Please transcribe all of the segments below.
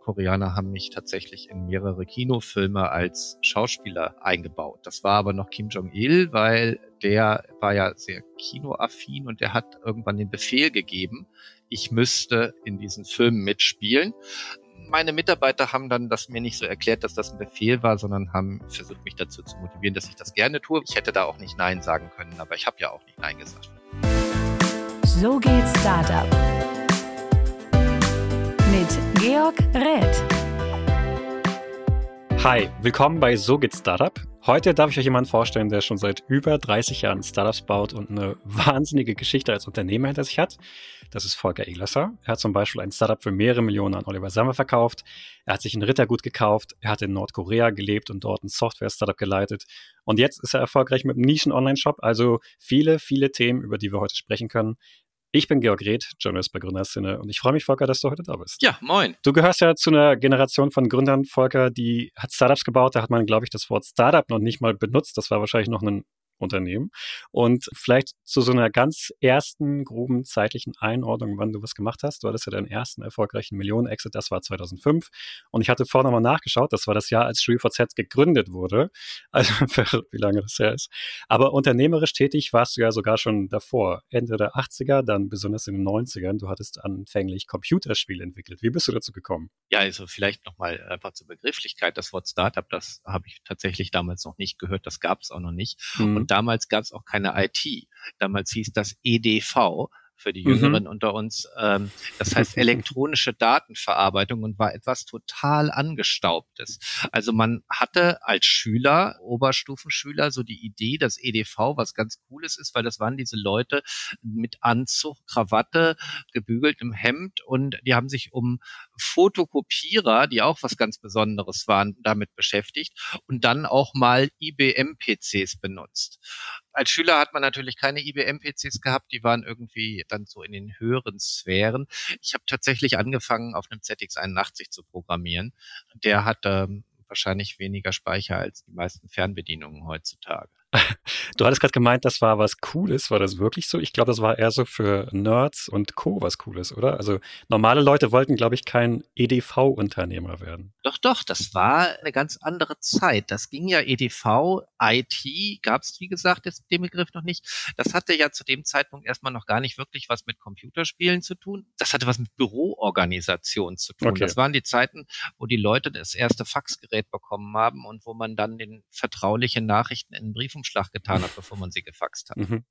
Koreaner haben mich tatsächlich in mehrere Kinofilme als Schauspieler eingebaut. Das war aber noch Kim Jong-il, weil der war ja sehr kinoaffin und der hat irgendwann den Befehl gegeben, ich müsste in diesen Filmen mitspielen meine Mitarbeiter haben dann das mir nicht so erklärt, dass das ein Befehl war, sondern haben versucht, mich dazu zu motivieren, dass ich das gerne tue. Ich hätte da auch nicht Nein sagen können, aber ich habe ja auch nicht Nein gesagt. So geht Startup mit Georg Räth. Hi, willkommen bei So geht Startup. Heute darf ich euch jemanden vorstellen, der schon seit über 30 Jahren Startups baut und eine wahnsinnige Geschichte als Unternehmer hinter sich hat. Das ist Volker Eglasser. Er hat zum Beispiel ein Startup für mehrere Millionen an Oliver Sammer verkauft. Er hat sich ein Rittergut gekauft. Er hat in Nordkorea gelebt und dort ein Software-Startup geleitet. Und jetzt ist er erfolgreich mit einem Nischen-Online-Shop. Also viele, viele Themen, über die wir heute sprechen können. Ich bin Georg Reth, Journalist bei Gründerszene und ich freue mich, Volker, dass du heute da bist. Ja, moin. Du gehörst ja zu einer Generation von Gründern, Volker, die hat Startups gebaut. Da hat man, glaube ich, das Wort Startup noch nicht mal benutzt. Das war wahrscheinlich noch ein Unternehmen. Und vielleicht zu so einer ganz ersten groben zeitlichen Einordnung, wann du was gemacht hast. Du hattest ja deinen ersten erfolgreichen Millionen-Exit, das war 2005. Und ich hatte vorher nochmal nachgeschaut, das war das Jahr, als StudiVZ gegründet wurde. Also wie lange das her ist. Aber unternehmerisch tätig warst du ja sogar schon davor. Ende der 80er, dann besonders in den 90ern. Du hattest anfänglich Computerspiele entwickelt. Wie bist du dazu gekommen? Ja, also vielleicht nochmal einfach zur Begrifflichkeit. Das Wort Startup, das habe ich tatsächlich damals noch nicht gehört. Das gab es auch noch nicht. Mhm. Und damals gab es auch keine IT. Damals hieß das EDV, für die Jüngeren mhm. unter uns. Ähm, das heißt elektronische Datenverarbeitung und war etwas total angestaubtes. Also man hatte als Schüler, Oberstufenschüler, so die Idee, dass EDV was ganz Cooles ist, weil das waren diese Leute mit Anzug, Krawatte, gebügeltem Hemd und die haben sich um Fotokopierer, die auch was ganz Besonderes waren, damit beschäftigt und dann auch mal IBM-PCs benutzt. Als Schüler hat man natürlich keine IBM-PCs gehabt, die waren irgendwie dann so in den höheren Sphären. Ich habe tatsächlich angefangen, auf einem ZX81 zu programmieren. Der hat ähm, wahrscheinlich weniger Speicher als die meisten Fernbedienungen heutzutage. Du hattest gerade gemeint, das war was Cooles. War das wirklich so? Ich glaube, das war eher so für Nerds und Co. was Cooles, oder? Also normale Leute wollten, glaube ich, kein EDV-Unternehmer werden. Doch, doch, das war eine ganz andere Zeit. Das ging ja EDV, IT, gab es, wie gesagt, jetzt den Begriff noch nicht. Das hatte ja zu dem Zeitpunkt erstmal noch gar nicht wirklich was mit Computerspielen zu tun. Das hatte was mit Büroorganisation zu tun. Okay. Das waren die Zeiten, wo die Leute das erste Faxgerät bekommen haben und wo man dann den vertraulichen Nachrichten in den Briefumschlag Umschlag getan hat, bevor man sie gefaxt hat. Mhm.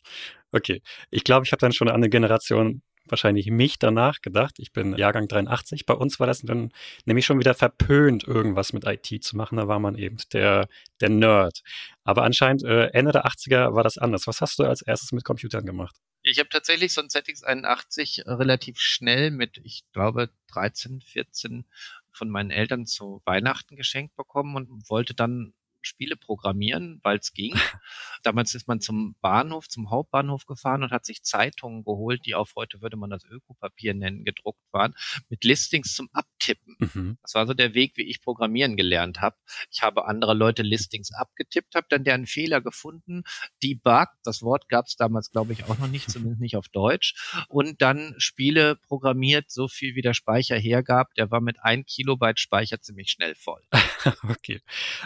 Okay. Ich glaube, ich habe dann schon eine Generation wahrscheinlich mich danach gedacht. Ich bin Jahrgang 83. Bei uns war das dann nämlich schon wieder verpönt, irgendwas mit IT zu machen. Da war man eben der, der Nerd. Aber anscheinend äh, Ende der 80er war das anders. Was hast du als erstes mit Computern gemacht? Ich habe tatsächlich so ein ZX81 relativ schnell mit, ich glaube, 13, 14 von meinen Eltern zu Weihnachten geschenkt bekommen und wollte dann Spiele programmieren, weil es ging. Damals ist man zum Bahnhof, zum Hauptbahnhof gefahren und hat sich Zeitungen geholt, die auf heute würde man das Ökopapier nennen, gedruckt waren, mit Listings zum Abtippen. Mhm. Das war so der Weg, wie ich programmieren gelernt habe. Ich habe andere Leute Listings abgetippt, habe dann deren Fehler gefunden, debug, das Wort gab es damals, glaube ich, auch noch nicht, zumindest nicht auf Deutsch, und dann Spiele programmiert, so viel wie der Speicher hergab. Der war mit ein Kilobyte Speicher ziemlich schnell voll. okay.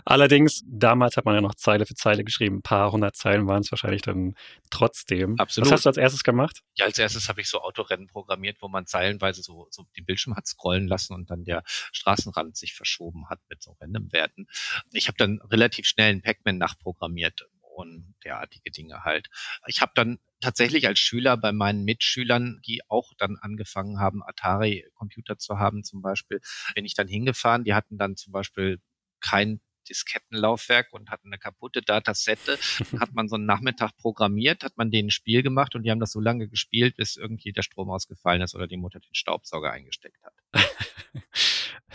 Allerdings damals hat man ja noch Zeile für Zeile geschrieben. Ein paar hundert Zeilen waren es wahrscheinlich dann trotzdem. Absolut. Was hast du als erstes gemacht? Ja, als erstes habe ich so Autorennen programmiert, wo man zeilenweise so, so den Bildschirm hat scrollen lassen und dann der Straßenrand sich verschoben hat mit so Random-Werten. Ich habe dann relativ schnell einen Pac-Man nachprogrammiert und derartige Dinge halt. Ich habe dann tatsächlich als Schüler bei meinen Mitschülern, die auch dann angefangen haben, Atari-Computer zu haben zum Beispiel, bin ich dann hingefahren. Die hatten dann zum Beispiel kein Diskettenlaufwerk und hatten eine kaputte Datasette. hat man so einen Nachmittag programmiert, hat man denen ein Spiel gemacht und die haben das so lange gespielt, bis irgendwie der Strom ausgefallen ist oder die Mutter den Staubsauger eingesteckt hat.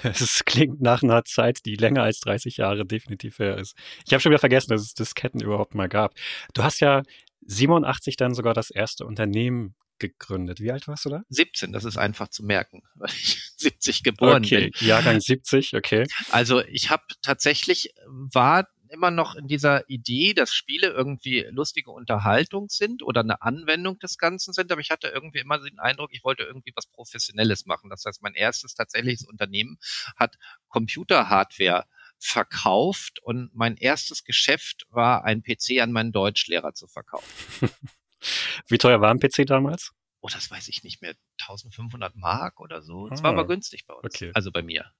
Es klingt nach einer Zeit, die länger als 30 Jahre definitiv her ist. Ich habe schon wieder vergessen, dass es Disketten überhaupt mal gab. Du hast ja 87 dann sogar das erste Unternehmen gegründet. Wie alt warst du da? 17, das ist einfach zu merken, weil ich 70 geboren okay. bin. Jahrgang 70, okay. Also ich habe tatsächlich, war immer noch in dieser Idee, dass Spiele irgendwie lustige Unterhaltung sind oder eine Anwendung des Ganzen sind, aber ich hatte irgendwie immer den Eindruck, ich wollte irgendwie was Professionelles machen. Das heißt, mein erstes tatsächliches Unternehmen hat Computerhardware verkauft und mein erstes Geschäft war, ein PC an meinen Deutschlehrer zu verkaufen. Wie teuer war ein PC damals? Oh, das weiß ich nicht mehr. 1500 Mark oder so. Es ah, war aber günstig bei uns. Okay. Also bei mir.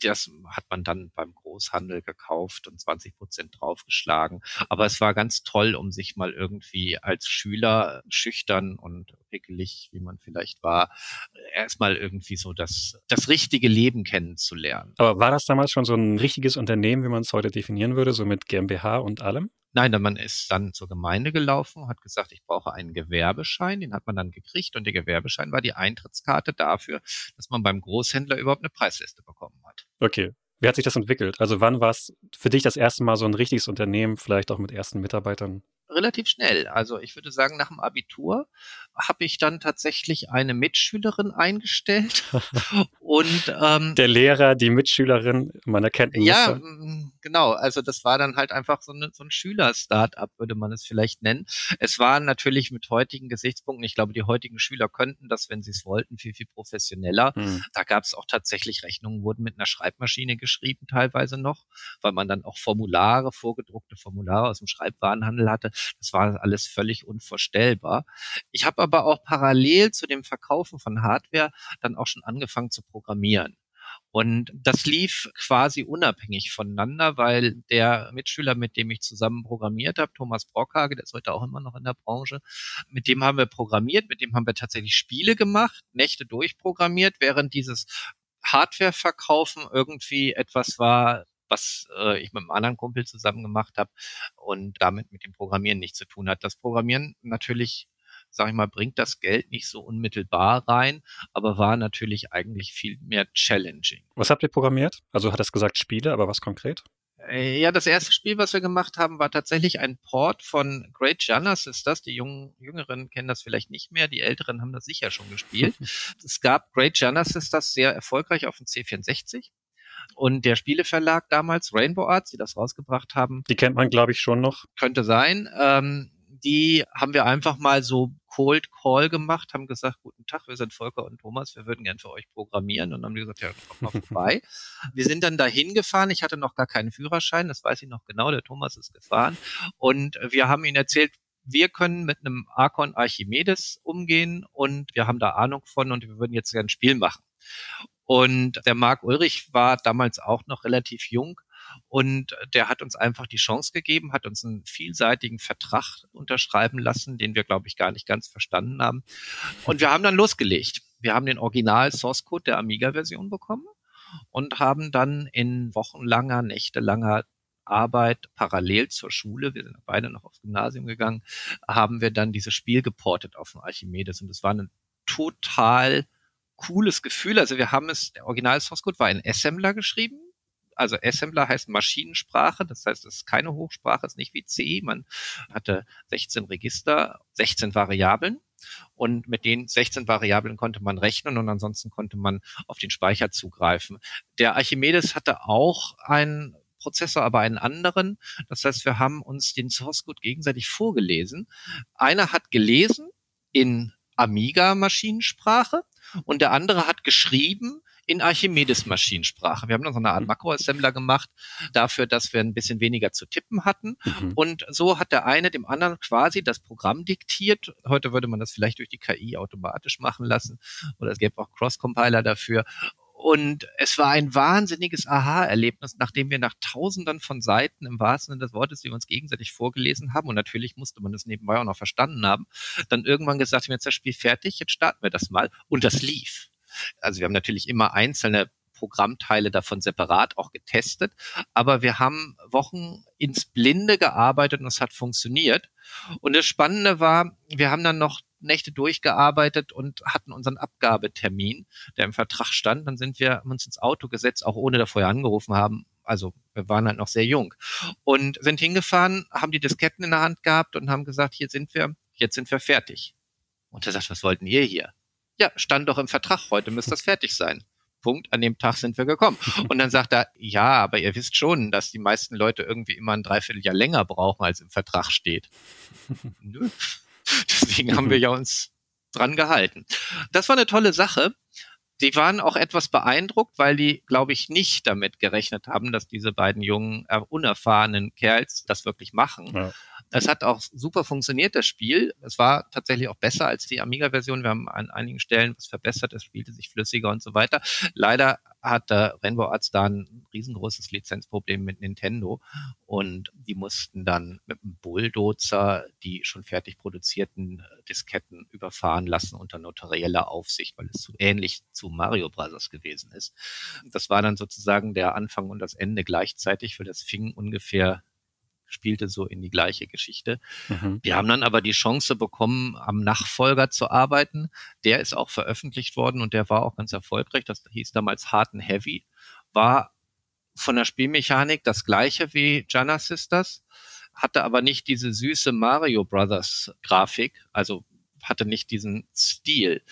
Das hat man dann beim Großhandel gekauft und 20 Prozent draufgeschlagen. Aber es war ganz toll, um sich mal irgendwie als Schüler schüchtern und pickelig, wie man vielleicht war, erstmal irgendwie so das, das richtige Leben kennenzulernen. Aber war das damals schon so ein richtiges Unternehmen, wie man es heute definieren würde, so mit GmbH und allem? Nein, man ist dann zur Gemeinde gelaufen, hat gesagt, ich brauche einen Gewerbeschein, den hat man dann gekriegt und der Gewerbeschein war die Eintrittskarte dafür, dass man beim Großhändler überhaupt eine Preisliste bekommen hat. Okay. Wie hat sich das entwickelt? Also wann war es für dich das erste Mal so ein richtiges Unternehmen, vielleicht auch mit ersten Mitarbeitern? Relativ schnell. Also ich würde sagen, nach dem Abitur habe ich dann tatsächlich eine Mitschülerin eingestellt und ähm, der Lehrer, die Mitschülerin, man erkennt ihn. Ja, genau. Also das war dann halt einfach so, eine, so ein Schüler-Startup, würde man es vielleicht nennen. Es war natürlich mit heutigen Gesichtspunkten, ich glaube, die heutigen Schüler könnten das, wenn sie es wollten, viel, viel professioneller. Hm. Da gab es auch tatsächlich Rechnungen, wurden mit einer Schreibmaschine geschrieben, teilweise noch, weil man dann auch Formulare, vorgedruckte Formulare aus dem Schreibwarenhandel hatte. Das war alles völlig unvorstellbar. Ich habe aber auch parallel zu dem Verkaufen von Hardware dann auch schon angefangen zu programmieren. Und das lief quasi unabhängig voneinander, weil der Mitschüler, mit dem ich zusammen programmiert habe, Thomas Brockhage, der ist heute auch immer noch in der Branche, mit dem haben wir programmiert, mit dem haben wir tatsächlich Spiele gemacht, Nächte durchprogrammiert, während dieses Hardware-Verkaufen irgendwie etwas war, was äh, ich mit einem anderen Kumpel zusammen gemacht habe und damit mit dem Programmieren nichts zu tun hat. Das Programmieren natürlich sag ich mal, bringt das Geld nicht so unmittelbar rein, aber war natürlich eigentlich viel mehr challenging. Was habt ihr programmiert? Also hat es gesagt Spiele, aber was konkret? Äh, ja, das erste Spiel, was wir gemacht haben, war tatsächlich ein Port von Great Janus ist das. Die Jungen, Jüngeren kennen das vielleicht nicht mehr, die Älteren haben das sicher schon gespielt. es gab Great Janus ist das sehr erfolgreich auf dem C64. Und der Spieleverlag damals, Rainbow Arts, die das rausgebracht haben. Die kennt man, glaube ich, schon noch. Könnte sein. Ähm, die haben wir einfach mal so Cold Call gemacht, haben gesagt, guten Tag, wir sind Volker und Thomas, wir würden gern für euch programmieren. Und dann haben die gesagt, ja, kommt mal vorbei. wir sind dann dahin gefahren. Ich hatte noch gar keinen Führerschein, das weiß ich noch genau, der Thomas ist gefahren. Und wir haben ihnen erzählt, wir können mit einem Archon Archimedes umgehen und wir haben da Ahnung von und wir würden jetzt gerne ein Spiel machen. Und der Marc Ulrich war damals auch noch relativ jung und der hat uns einfach die Chance gegeben, hat uns einen vielseitigen Vertrag unterschreiben lassen, den wir, glaube ich, gar nicht ganz verstanden haben. Und wir haben dann losgelegt. Wir haben den Original Source Code der Amiga-Version bekommen und haben dann in wochenlanger, nächtelanger Arbeit parallel zur Schule, wir sind beide noch aufs Gymnasium gegangen, haben wir dann dieses Spiel geportet auf den Archimedes und es war ein total cooles Gefühl. Also wir haben es, der Original Source Code war in Assembler geschrieben. Also Assembler heißt Maschinensprache, das heißt, es ist keine Hochsprache, es ist nicht wie C. Man hatte 16 Register, 16 Variablen und mit den 16 Variablen konnte man rechnen und ansonsten konnte man auf den Speicher zugreifen. Der Archimedes hatte auch einen Prozessor, aber einen anderen. Das heißt, wir haben uns den Source Code gegenseitig vorgelesen. Einer hat gelesen in Amiga-Maschinensprache und der andere hat geschrieben in Archimedes Maschinensprache. Wir haben dann so eine Art mhm. Makroassembler gemacht dafür, dass wir ein bisschen weniger zu tippen hatten. Mhm. Und so hat der eine dem anderen quasi das Programm diktiert. Heute würde man das vielleicht durch die KI automatisch machen lassen oder es gäbe auch Cross-Compiler dafür. Und es war ein wahnsinniges Aha-Erlebnis, nachdem wir nach Tausenden von Seiten im wahrsten Sinne des Wortes, die wir uns gegenseitig vorgelesen haben, und natürlich musste man das nebenbei auch noch verstanden haben, dann irgendwann gesagt, haben jetzt das Spiel fertig, jetzt starten wir das mal. Und das lief. Also wir haben natürlich immer einzelne Programmteile davon separat auch getestet, aber wir haben Wochen ins Blinde gearbeitet und es hat funktioniert. Und das Spannende war, wir haben dann noch Nächte durchgearbeitet und hatten unseren Abgabetermin, der im Vertrag stand. Dann sind wir uns ins Auto gesetzt, auch ohne da vorher angerufen haben. Also wir waren halt noch sehr jung und sind hingefahren, haben die Disketten in der Hand gehabt und haben gesagt, hier sind wir, jetzt sind wir fertig. Und er sagt, was wollten ihr hier? Ja, stand doch im Vertrag, heute müsste das fertig sein. Punkt, an dem Tag sind wir gekommen. Und dann sagt er, ja, aber ihr wisst schon, dass die meisten Leute irgendwie immer ein Dreivierteljahr länger brauchen, als im Vertrag steht. Nö. Deswegen haben wir ja uns dran gehalten. Das war eine tolle Sache. Die waren auch etwas beeindruckt, weil die, glaube ich, nicht damit gerechnet haben, dass diese beiden jungen, äh, unerfahrenen Kerls das wirklich machen. Ja. Es hat auch super funktioniert, das Spiel. Es war tatsächlich auch besser als die Amiga-Version. Wir haben an einigen Stellen was verbessert, es spielte sich flüssiger und so weiter. Leider hat der Rainbow Arts da ein riesengroßes Lizenzproblem mit Nintendo und die mussten dann mit einem Bulldozer die schon fertig produzierten Disketten überfahren lassen unter notarieller Aufsicht, weil es zu ähnlich zu Mario Bros. gewesen ist. Das war dann sozusagen der Anfang und das Ende gleichzeitig, für das fing ungefähr spielte so in die gleiche Geschichte. Mhm. Wir haben dann aber die Chance bekommen, am Nachfolger zu arbeiten. Der ist auch veröffentlicht worden und der war auch ganz erfolgreich. Das hieß damals Hard and Heavy. War von der Spielmechanik das gleiche wie Jana Sisters, hatte aber nicht diese süße Mario Brothers Grafik, also hatte nicht diesen Stil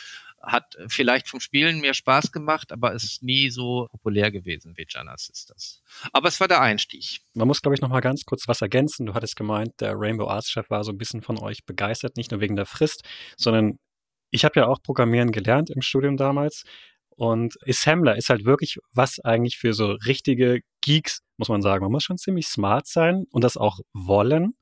hat vielleicht vom Spielen mehr Spaß gemacht, aber ist nie so populär gewesen wie Jana Sisters. Aber es war der Einstieg. Man muss, glaube ich, noch mal ganz kurz was ergänzen. Du hattest gemeint, der Rainbow Arts Chef war so ein bisschen von euch begeistert, nicht nur wegen der Frist, sondern ich habe ja auch Programmieren gelernt im Studium damals. Und Assembler ist halt wirklich was eigentlich für so richtige Geeks, muss man sagen. Man muss schon ziemlich smart sein und das auch wollen.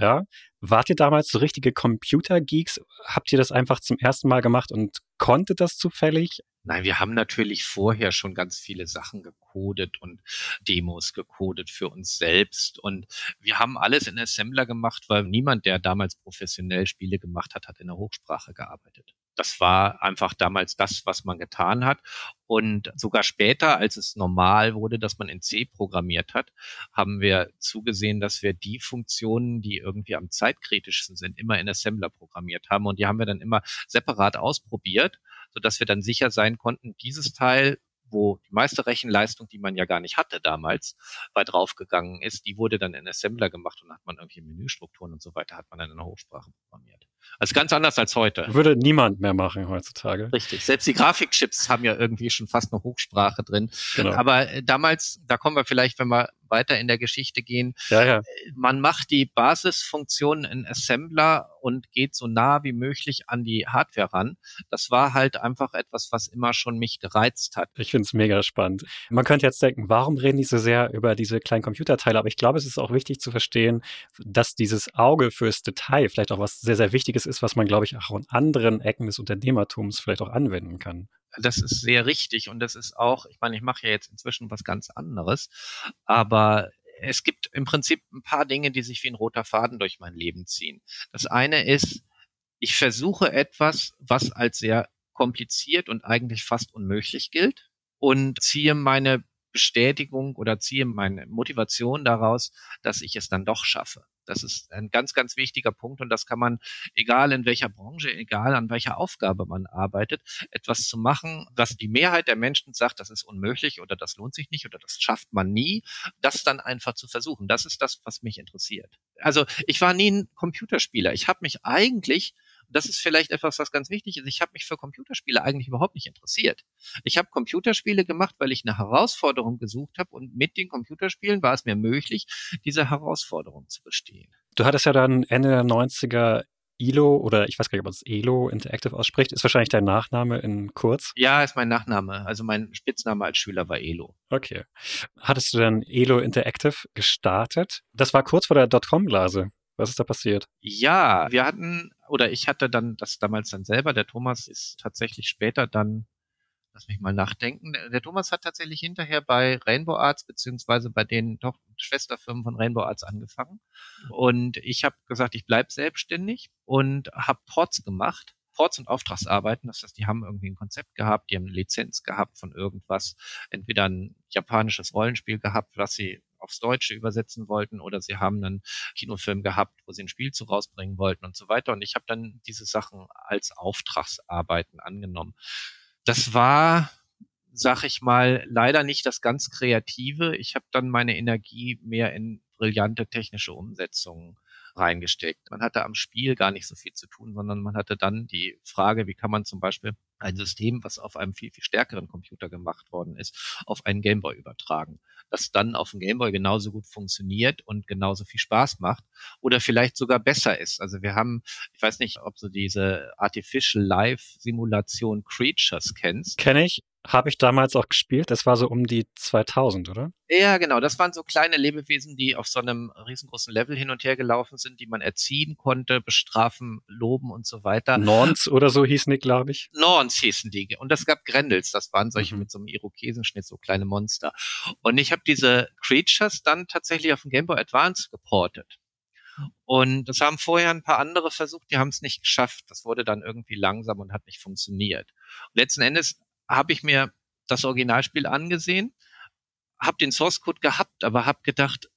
Ja, wart ihr damals so richtige Computer-Geeks? Habt ihr das einfach zum ersten Mal gemacht und konntet das zufällig? Nein, wir haben natürlich vorher schon ganz viele Sachen gecodet und Demos gecodet für uns selbst. Und wir haben alles in Assembler gemacht, weil niemand, der damals professionell Spiele gemacht hat, hat in der Hochsprache gearbeitet das war einfach damals das, was man getan hat. Und sogar später, als es normal wurde, dass man in C programmiert hat, haben wir zugesehen, dass wir die Funktionen, die irgendwie am zeitkritischsten sind, immer in Assembler programmiert haben. Und die haben wir dann immer separat ausprobiert, sodass wir dann sicher sein konnten, dieses Teil wo die meiste Rechenleistung, die man ja gar nicht hatte damals, bei draufgegangen ist, die wurde dann in Assembler gemacht und hat man irgendwie Menüstrukturen und so weiter, hat man dann in der Hochsprache programmiert. Also ganz anders als heute. Würde niemand mehr machen heutzutage. Richtig. Selbst die Grafikchips haben ja irgendwie schon fast eine Hochsprache drin. Genau. Aber äh, damals, da kommen wir vielleicht, wenn wir weiter in der Geschichte gehen. Ja, ja. Äh, man macht die Basisfunktionen in Assembler und geht so nah wie möglich an die Hardware ran. Das war halt einfach etwas, was immer schon mich gereizt hat. Ich finde es mega spannend. Man könnte jetzt denken, warum reden die so sehr über diese kleinen Computerteile? Aber ich glaube, es ist auch wichtig zu verstehen, dass dieses Auge fürs Detail vielleicht auch was sehr, sehr Wichtiges ist, was man, glaube ich, auch in anderen Ecken des Unternehmertums vielleicht auch anwenden kann. Das ist sehr richtig und das ist auch, ich meine, ich mache ja jetzt inzwischen was ganz anderes, aber es gibt im Prinzip ein paar Dinge, die sich wie ein roter Faden durch mein Leben ziehen. Das eine ist, ich versuche etwas, was als sehr kompliziert und eigentlich fast unmöglich gilt und ziehe meine Bestätigung oder ziehe meine Motivation daraus, dass ich es dann doch schaffe. Das ist ein ganz, ganz wichtiger Punkt und das kann man, egal in welcher Branche, egal an welcher Aufgabe man arbeitet, etwas zu machen, was die Mehrheit der Menschen sagt, das ist unmöglich oder das lohnt sich nicht oder das schafft man nie, das dann einfach zu versuchen. Das ist das, was mich interessiert. Also ich war nie ein Computerspieler. Ich habe mich eigentlich das ist vielleicht etwas, was ganz wichtig ist. Ich habe mich für Computerspiele eigentlich überhaupt nicht interessiert. Ich habe Computerspiele gemacht, weil ich eine Herausforderung gesucht habe und mit den Computerspielen war es mir möglich, diese Herausforderung zu bestehen. Du hattest ja dann Ende der 90er ILO oder ich weiß gar nicht, ob man es ELO Interactive ausspricht, ist wahrscheinlich dein Nachname in kurz? Ja, ist mein Nachname. Also mein Spitzname als Schüler war ELO. Okay. Hattest du dann ELO Interactive gestartet? Das war kurz vor der Dotcom-Blase. Was ist da passiert? Ja, wir hatten, oder ich hatte dann das damals dann selber, der Thomas ist tatsächlich später dann, lass mich mal nachdenken, der Thomas hat tatsächlich hinterher bei Rainbow Arts beziehungsweise bei den doch Schwesterfirmen von Rainbow Arts angefangen. Und ich habe gesagt, ich bleib selbstständig und habe Ports gemacht. Ports und Auftragsarbeiten. Das heißt, die haben irgendwie ein Konzept gehabt, die haben eine Lizenz gehabt von irgendwas, entweder ein japanisches Rollenspiel gehabt, was sie aufs Deutsche übersetzen wollten oder sie haben einen Kinofilm gehabt, wo sie ein Spiel zu rausbringen wollten und so weiter. Und ich habe dann diese Sachen als Auftragsarbeiten angenommen. Das war, sag ich mal, leider nicht das ganz Kreative. Ich habe dann meine Energie mehr in brillante technische Umsetzungen reingesteckt. Man hatte am Spiel gar nicht so viel zu tun, sondern man hatte dann die Frage, wie kann man zum Beispiel ein System, was auf einem viel, viel stärkeren Computer gemacht worden ist, auf einen Gameboy übertragen. Das dann auf dem Gameboy genauso gut funktioniert und genauso viel Spaß macht oder vielleicht sogar besser ist. Also wir haben, ich weiß nicht, ob du diese Artificial Life Simulation Creatures kennst. Kenne ich, habe ich damals auch gespielt. Das war so um die 2000, oder? Ja, genau. Das waren so kleine Lebewesen, die auf so einem riesengroßen Level hin und her gelaufen sind, die man erziehen konnte, bestrafen, loben und so weiter. Norns oder so hießen die, glaube ich. Norns hießen die. Und es gab Grendels. Das waren solche mhm. mit so einem Irokesenschnitt, so kleine Monster. Und ich habe diese Creatures dann tatsächlich auf den Game Boy Advance geportet. Und das haben vorher ein paar andere versucht, die haben es nicht geschafft. Das wurde dann irgendwie langsam und hat nicht funktioniert. Und letzten Endes habe ich mir das Originalspiel angesehen, habe den Source Code gehabt, aber habe gedacht,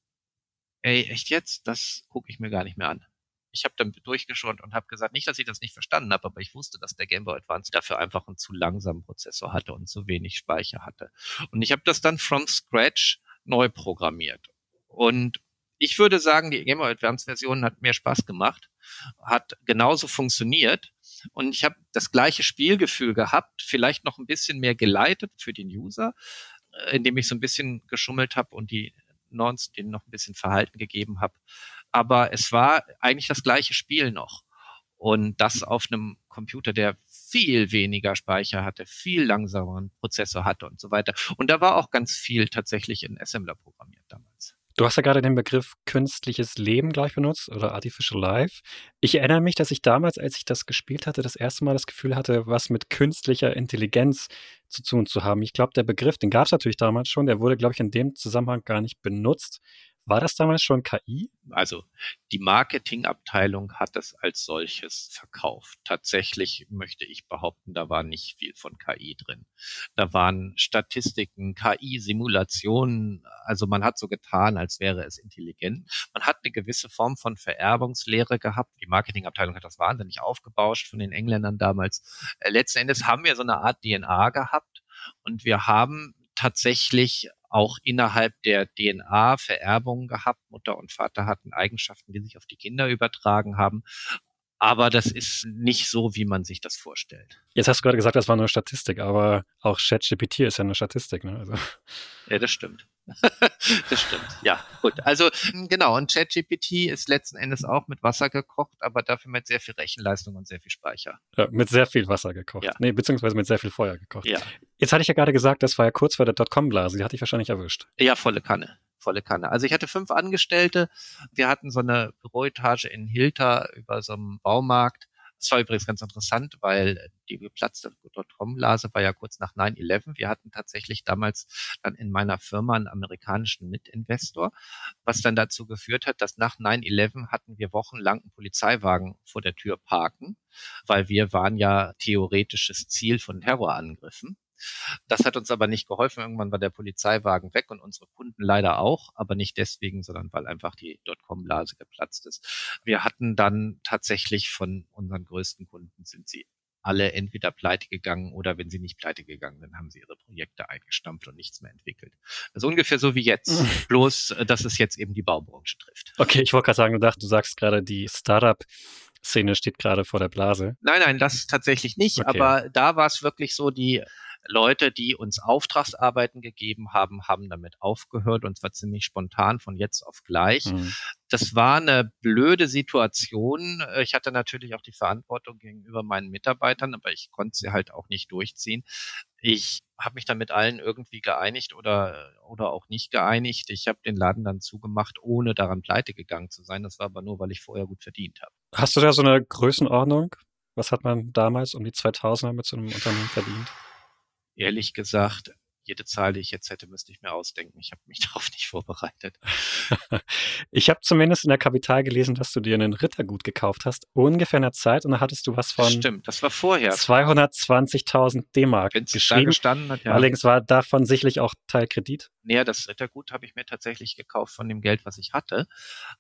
ey, echt jetzt? Das gucke ich mir gar nicht mehr an. Ich habe dann durchgeschaut und habe gesagt, nicht, dass ich das nicht verstanden habe, aber ich wusste, dass der Game Boy Advance dafür einfach einen zu langsamen Prozessor hatte und zu wenig Speicher hatte. Und ich habe das dann from scratch neu programmiert. Und ich würde sagen, die Game Boy Advance Version hat mehr Spaß gemacht, hat genauso funktioniert und ich habe das gleiche Spielgefühl gehabt, vielleicht noch ein bisschen mehr geleitet für den User, äh, indem ich so ein bisschen geschummelt habe und die Nons denen noch ein bisschen Verhalten gegeben habe. Aber es war eigentlich das gleiche Spiel noch. Und das auf einem Computer, der viel weniger Speicher hatte, viel langsameren Prozessor hatte und so weiter. Und da war auch ganz viel tatsächlich in Assembler programmiert. Du hast ja gerade den Begriff künstliches Leben gleich benutzt oder Artificial Life. Ich erinnere mich, dass ich damals, als ich das gespielt hatte, das erste Mal das Gefühl hatte, was mit künstlicher Intelligenz zu tun zu haben. Ich glaube, der Begriff, den gab es natürlich damals schon, der wurde, glaube ich, in dem Zusammenhang gar nicht benutzt. War das damals schon KI? Also die Marketingabteilung hat es als solches verkauft. Tatsächlich möchte ich behaupten, da war nicht viel von KI drin. Da waren Statistiken, KI-Simulationen. Also man hat so getan, als wäre es intelligent. Man hat eine gewisse Form von Vererbungslehre gehabt. Die Marketingabteilung hat das wahnsinnig aufgebauscht von den Engländern damals. Äh, letzten Endes haben wir so eine Art DNA gehabt und wir haben tatsächlich auch innerhalb der DNA Vererbungen gehabt. Mutter und Vater hatten Eigenschaften, die sich auf die Kinder übertragen haben. Aber das ist nicht so, wie man sich das vorstellt. Jetzt hast du gerade gesagt, das war nur Statistik, aber auch ChatGPT ist ja eine Statistik. Ne? Also. Ja, das stimmt. das stimmt. Ja, gut. Also hm, genau, und ChatGPT ist letzten Endes auch mit Wasser gekocht, aber dafür mit sehr viel Rechenleistung und sehr viel Speicher. Ja, mit sehr viel Wasser gekocht. Ja. Nee, beziehungsweise mit sehr viel Feuer gekocht. Ja. Jetzt hatte ich ja gerade gesagt, das war ja kurz vor der Dotcom-Blase, die hatte ich wahrscheinlich erwischt. Ja, volle Kanne. Volle Kanne. Also ich hatte fünf Angestellte. Wir hatten so eine Büroetage in Hilter über so einem Baumarkt das war übrigens ganz interessant, weil die geplatzte Dotcom-Blase war ja kurz nach 9-11. Wir hatten tatsächlich damals dann in meiner Firma einen amerikanischen Mitinvestor, was dann dazu geführt hat, dass nach 9-11 hatten wir wochenlang einen Polizeiwagen vor der Tür parken, weil wir waren ja theoretisches Ziel von Terrorangriffen. Das hat uns aber nicht geholfen. Irgendwann war der Polizeiwagen weg und unsere Kunden leider auch, aber nicht deswegen, sondern weil einfach die Dotcom-Blase geplatzt ist. Wir hatten dann tatsächlich von unseren größten Kunden sind sie alle entweder pleite gegangen oder wenn sie nicht pleite gegangen sind, haben sie ihre Projekte eingestampft und nichts mehr entwickelt. Also ungefähr so wie jetzt, bloß äh, dass es jetzt eben die Baubranche trifft. Okay, ich wollte gerade sagen, du, dacht, du sagst gerade, die Startup Szene steht gerade vor der Blase. Nein, nein, das tatsächlich nicht. Okay. Aber da war es wirklich so, die Leute, die uns Auftragsarbeiten gegeben haben, haben damit aufgehört und zwar ziemlich spontan von jetzt auf gleich. Mhm. Das war eine blöde Situation. Ich hatte natürlich auch die Verantwortung gegenüber meinen Mitarbeitern, aber ich konnte sie halt auch nicht durchziehen. Ich habe mich dann mit allen irgendwie geeinigt oder, oder auch nicht geeinigt. Ich habe den Laden dann zugemacht, ohne daran pleite gegangen zu sein. Das war aber nur, weil ich vorher gut verdient habe. Hast du da so eine Größenordnung? Was hat man damals um die 2000er mit so einem Unternehmen verdient? ehrlich gesagt, jede Zahl, die ich jetzt hätte, müsste ich mir ausdenken. Ich habe mich darauf nicht vorbereitet. ich habe zumindest in der Kapital gelesen, dass du dir einen Rittergut gekauft hast, ungefähr in der Zeit, und da hattest du was von. Stimmt, das war vorher. 220.000 D-Mark geschrieben. Da gestanden hat, ja. Allerdings war davon sicherlich auch Teil Kredit. Naja, das Rittergut habe ich mir tatsächlich gekauft von dem Geld, was ich hatte.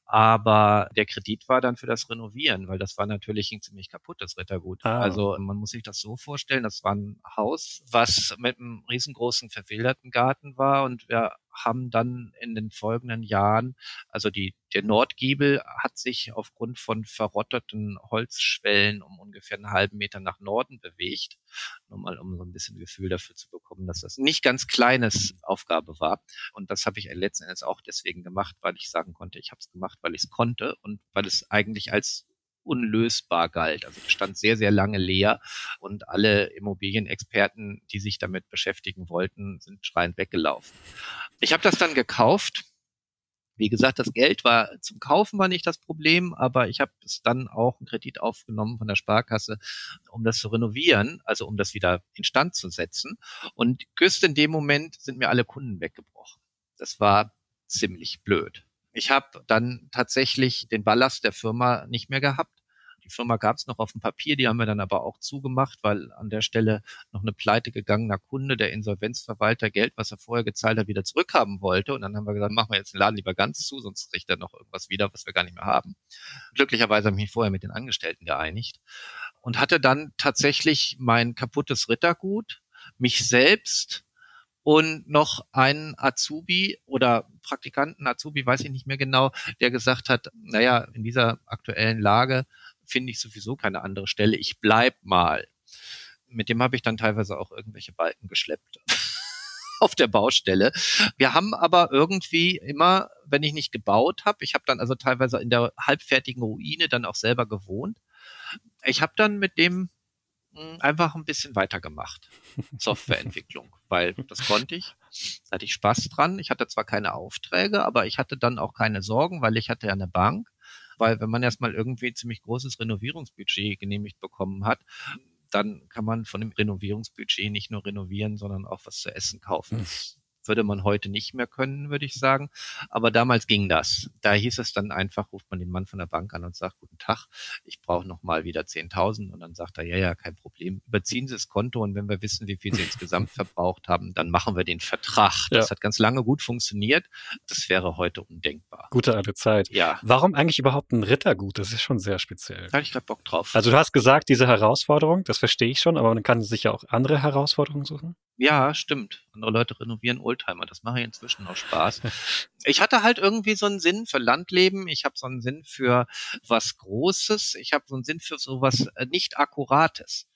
Aber der Kredit war dann für das Renovieren, weil das war natürlich ein ziemlich kaputtes Rittergut. Ah. Also man muss sich das so vorstellen, das war ein Haus, was mit einem riesengroßen verwilderten Garten war und wir haben dann in den folgenden Jahren, also die, der Nordgiebel hat sich aufgrund von verrotteten Holzschwellen um ungefähr einen halben Meter nach Norden bewegt. Nur mal, um so ein bisschen Gefühl dafür zu bekommen, dass das nicht ganz kleines Aufgabe war. Und das habe ich letzten Endes auch deswegen gemacht, weil ich sagen konnte, ich habe es gemacht, weil ich es konnte und weil es eigentlich als unlösbar galt. Also es stand sehr, sehr lange leer und alle Immobilienexperten, die sich damit beschäftigen wollten, sind schreiend weggelaufen. Ich habe das dann gekauft. Wie gesagt, das Geld war zum Kaufen war nicht das Problem, aber ich habe es dann auch einen Kredit aufgenommen von der Sparkasse, um das zu renovieren, also um das wieder instand zu setzen. Und just in dem Moment sind mir alle Kunden weggebrochen. Das war ziemlich blöd. Ich habe dann tatsächlich den Ballast der Firma nicht mehr gehabt. Die Firma gab es noch auf dem Papier, die haben wir dann aber auch zugemacht, weil an der Stelle noch eine pleite gegangener Kunde, der Insolvenzverwalter, Geld, was er vorher gezahlt hat, wieder zurückhaben wollte. Und dann haben wir gesagt, machen wir jetzt den Laden lieber ganz zu, sonst kriegt er noch irgendwas wieder, was wir gar nicht mehr haben. Glücklicherweise habe ich mich vorher mit den Angestellten geeinigt und hatte dann tatsächlich mein kaputtes Rittergut, mich selbst und noch einen Azubi oder Praktikanten, Azubi, weiß ich nicht mehr genau, der gesagt hat, naja, in dieser aktuellen Lage finde ich sowieso keine andere Stelle, ich bleib mal. Mit dem habe ich dann teilweise auch irgendwelche Balken geschleppt auf der Baustelle. Wir haben aber irgendwie immer, wenn ich nicht gebaut habe, ich habe dann also teilweise in der halbfertigen Ruine dann auch selber gewohnt. Ich habe dann mit dem einfach ein bisschen weitergemacht. Softwareentwicklung, weil das konnte ich. Da hatte ich Spaß dran. Ich hatte zwar keine Aufträge, aber ich hatte dann auch keine Sorgen, weil ich hatte ja eine Bank. Weil wenn man erstmal irgendwie ziemlich großes Renovierungsbudget genehmigt bekommen hat, dann kann man von dem Renovierungsbudget nicht nur renovieren, sondern auch was zu essen kaufen. Hm. Das würde man heute nicht mehr können, würde ich sagen. Aber damals ging das. Da hieß es dann einfach, ruft man den Mann von der Bank an und sagt, guten Tag, ich brauche noch mal wieder 10.000. Und dann sagt er, ja, ja, kein Problem. Überziehen Sie das Konto und wenn wir wissen, wie viel Sie insgesamt verbraucht haben, dann machen wir den Vertrag. Das ja. hat ganz lange gut funktioniert. Das wäre heute undenkbar. Gute alte Zeit. Ja. Warum eigentlich überhaupt ein Rittergut? Das ist schon sehr speziell. Da hatte ich gerade Bock drauf. Also du hast gesagt, diese Herausforderung, das verstehe ich schon, aber man kann sich ja auch andere Herausforderungen suchen. Ja, stimmt. Andere Leute renovieren Oldtimer. Das mache ich inzwischen auch Spaß. Ich hatte halt irgendwie so einen Sinn für Landleben. Ich habe so einen Sinn für was Großes. Ich habe so einen Sinn für sowas äh, nicht Akkurates.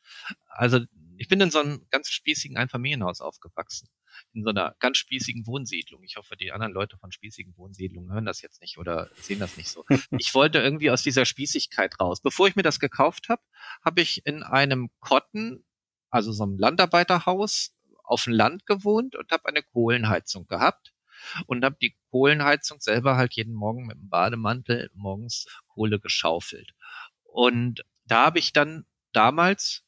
Also ich bin in so einem ganz spießigen Einfamilienhaus aufgewachsen. In so einer ganz spießigen Wohnsiedlung. Ich hoffe, die anderen Leute von spießigen Wohnsiedlungen hören das jetzt nicht oder sehen das nicht so. Ich wollte irgendwie aus dieser Spießigkeit raus. Bevor ich mir das gekauft habe, habe ich in einem Kotten, also so einem Landarbeiterhaus, auf dem Land gewohnt und habe eine Kohlenheizung gehabt und habe die Kohlenheizung selber halt jeden Morgen mit dem Bademantel morgens Kohle geschaufelt. Und da habe ich dann damals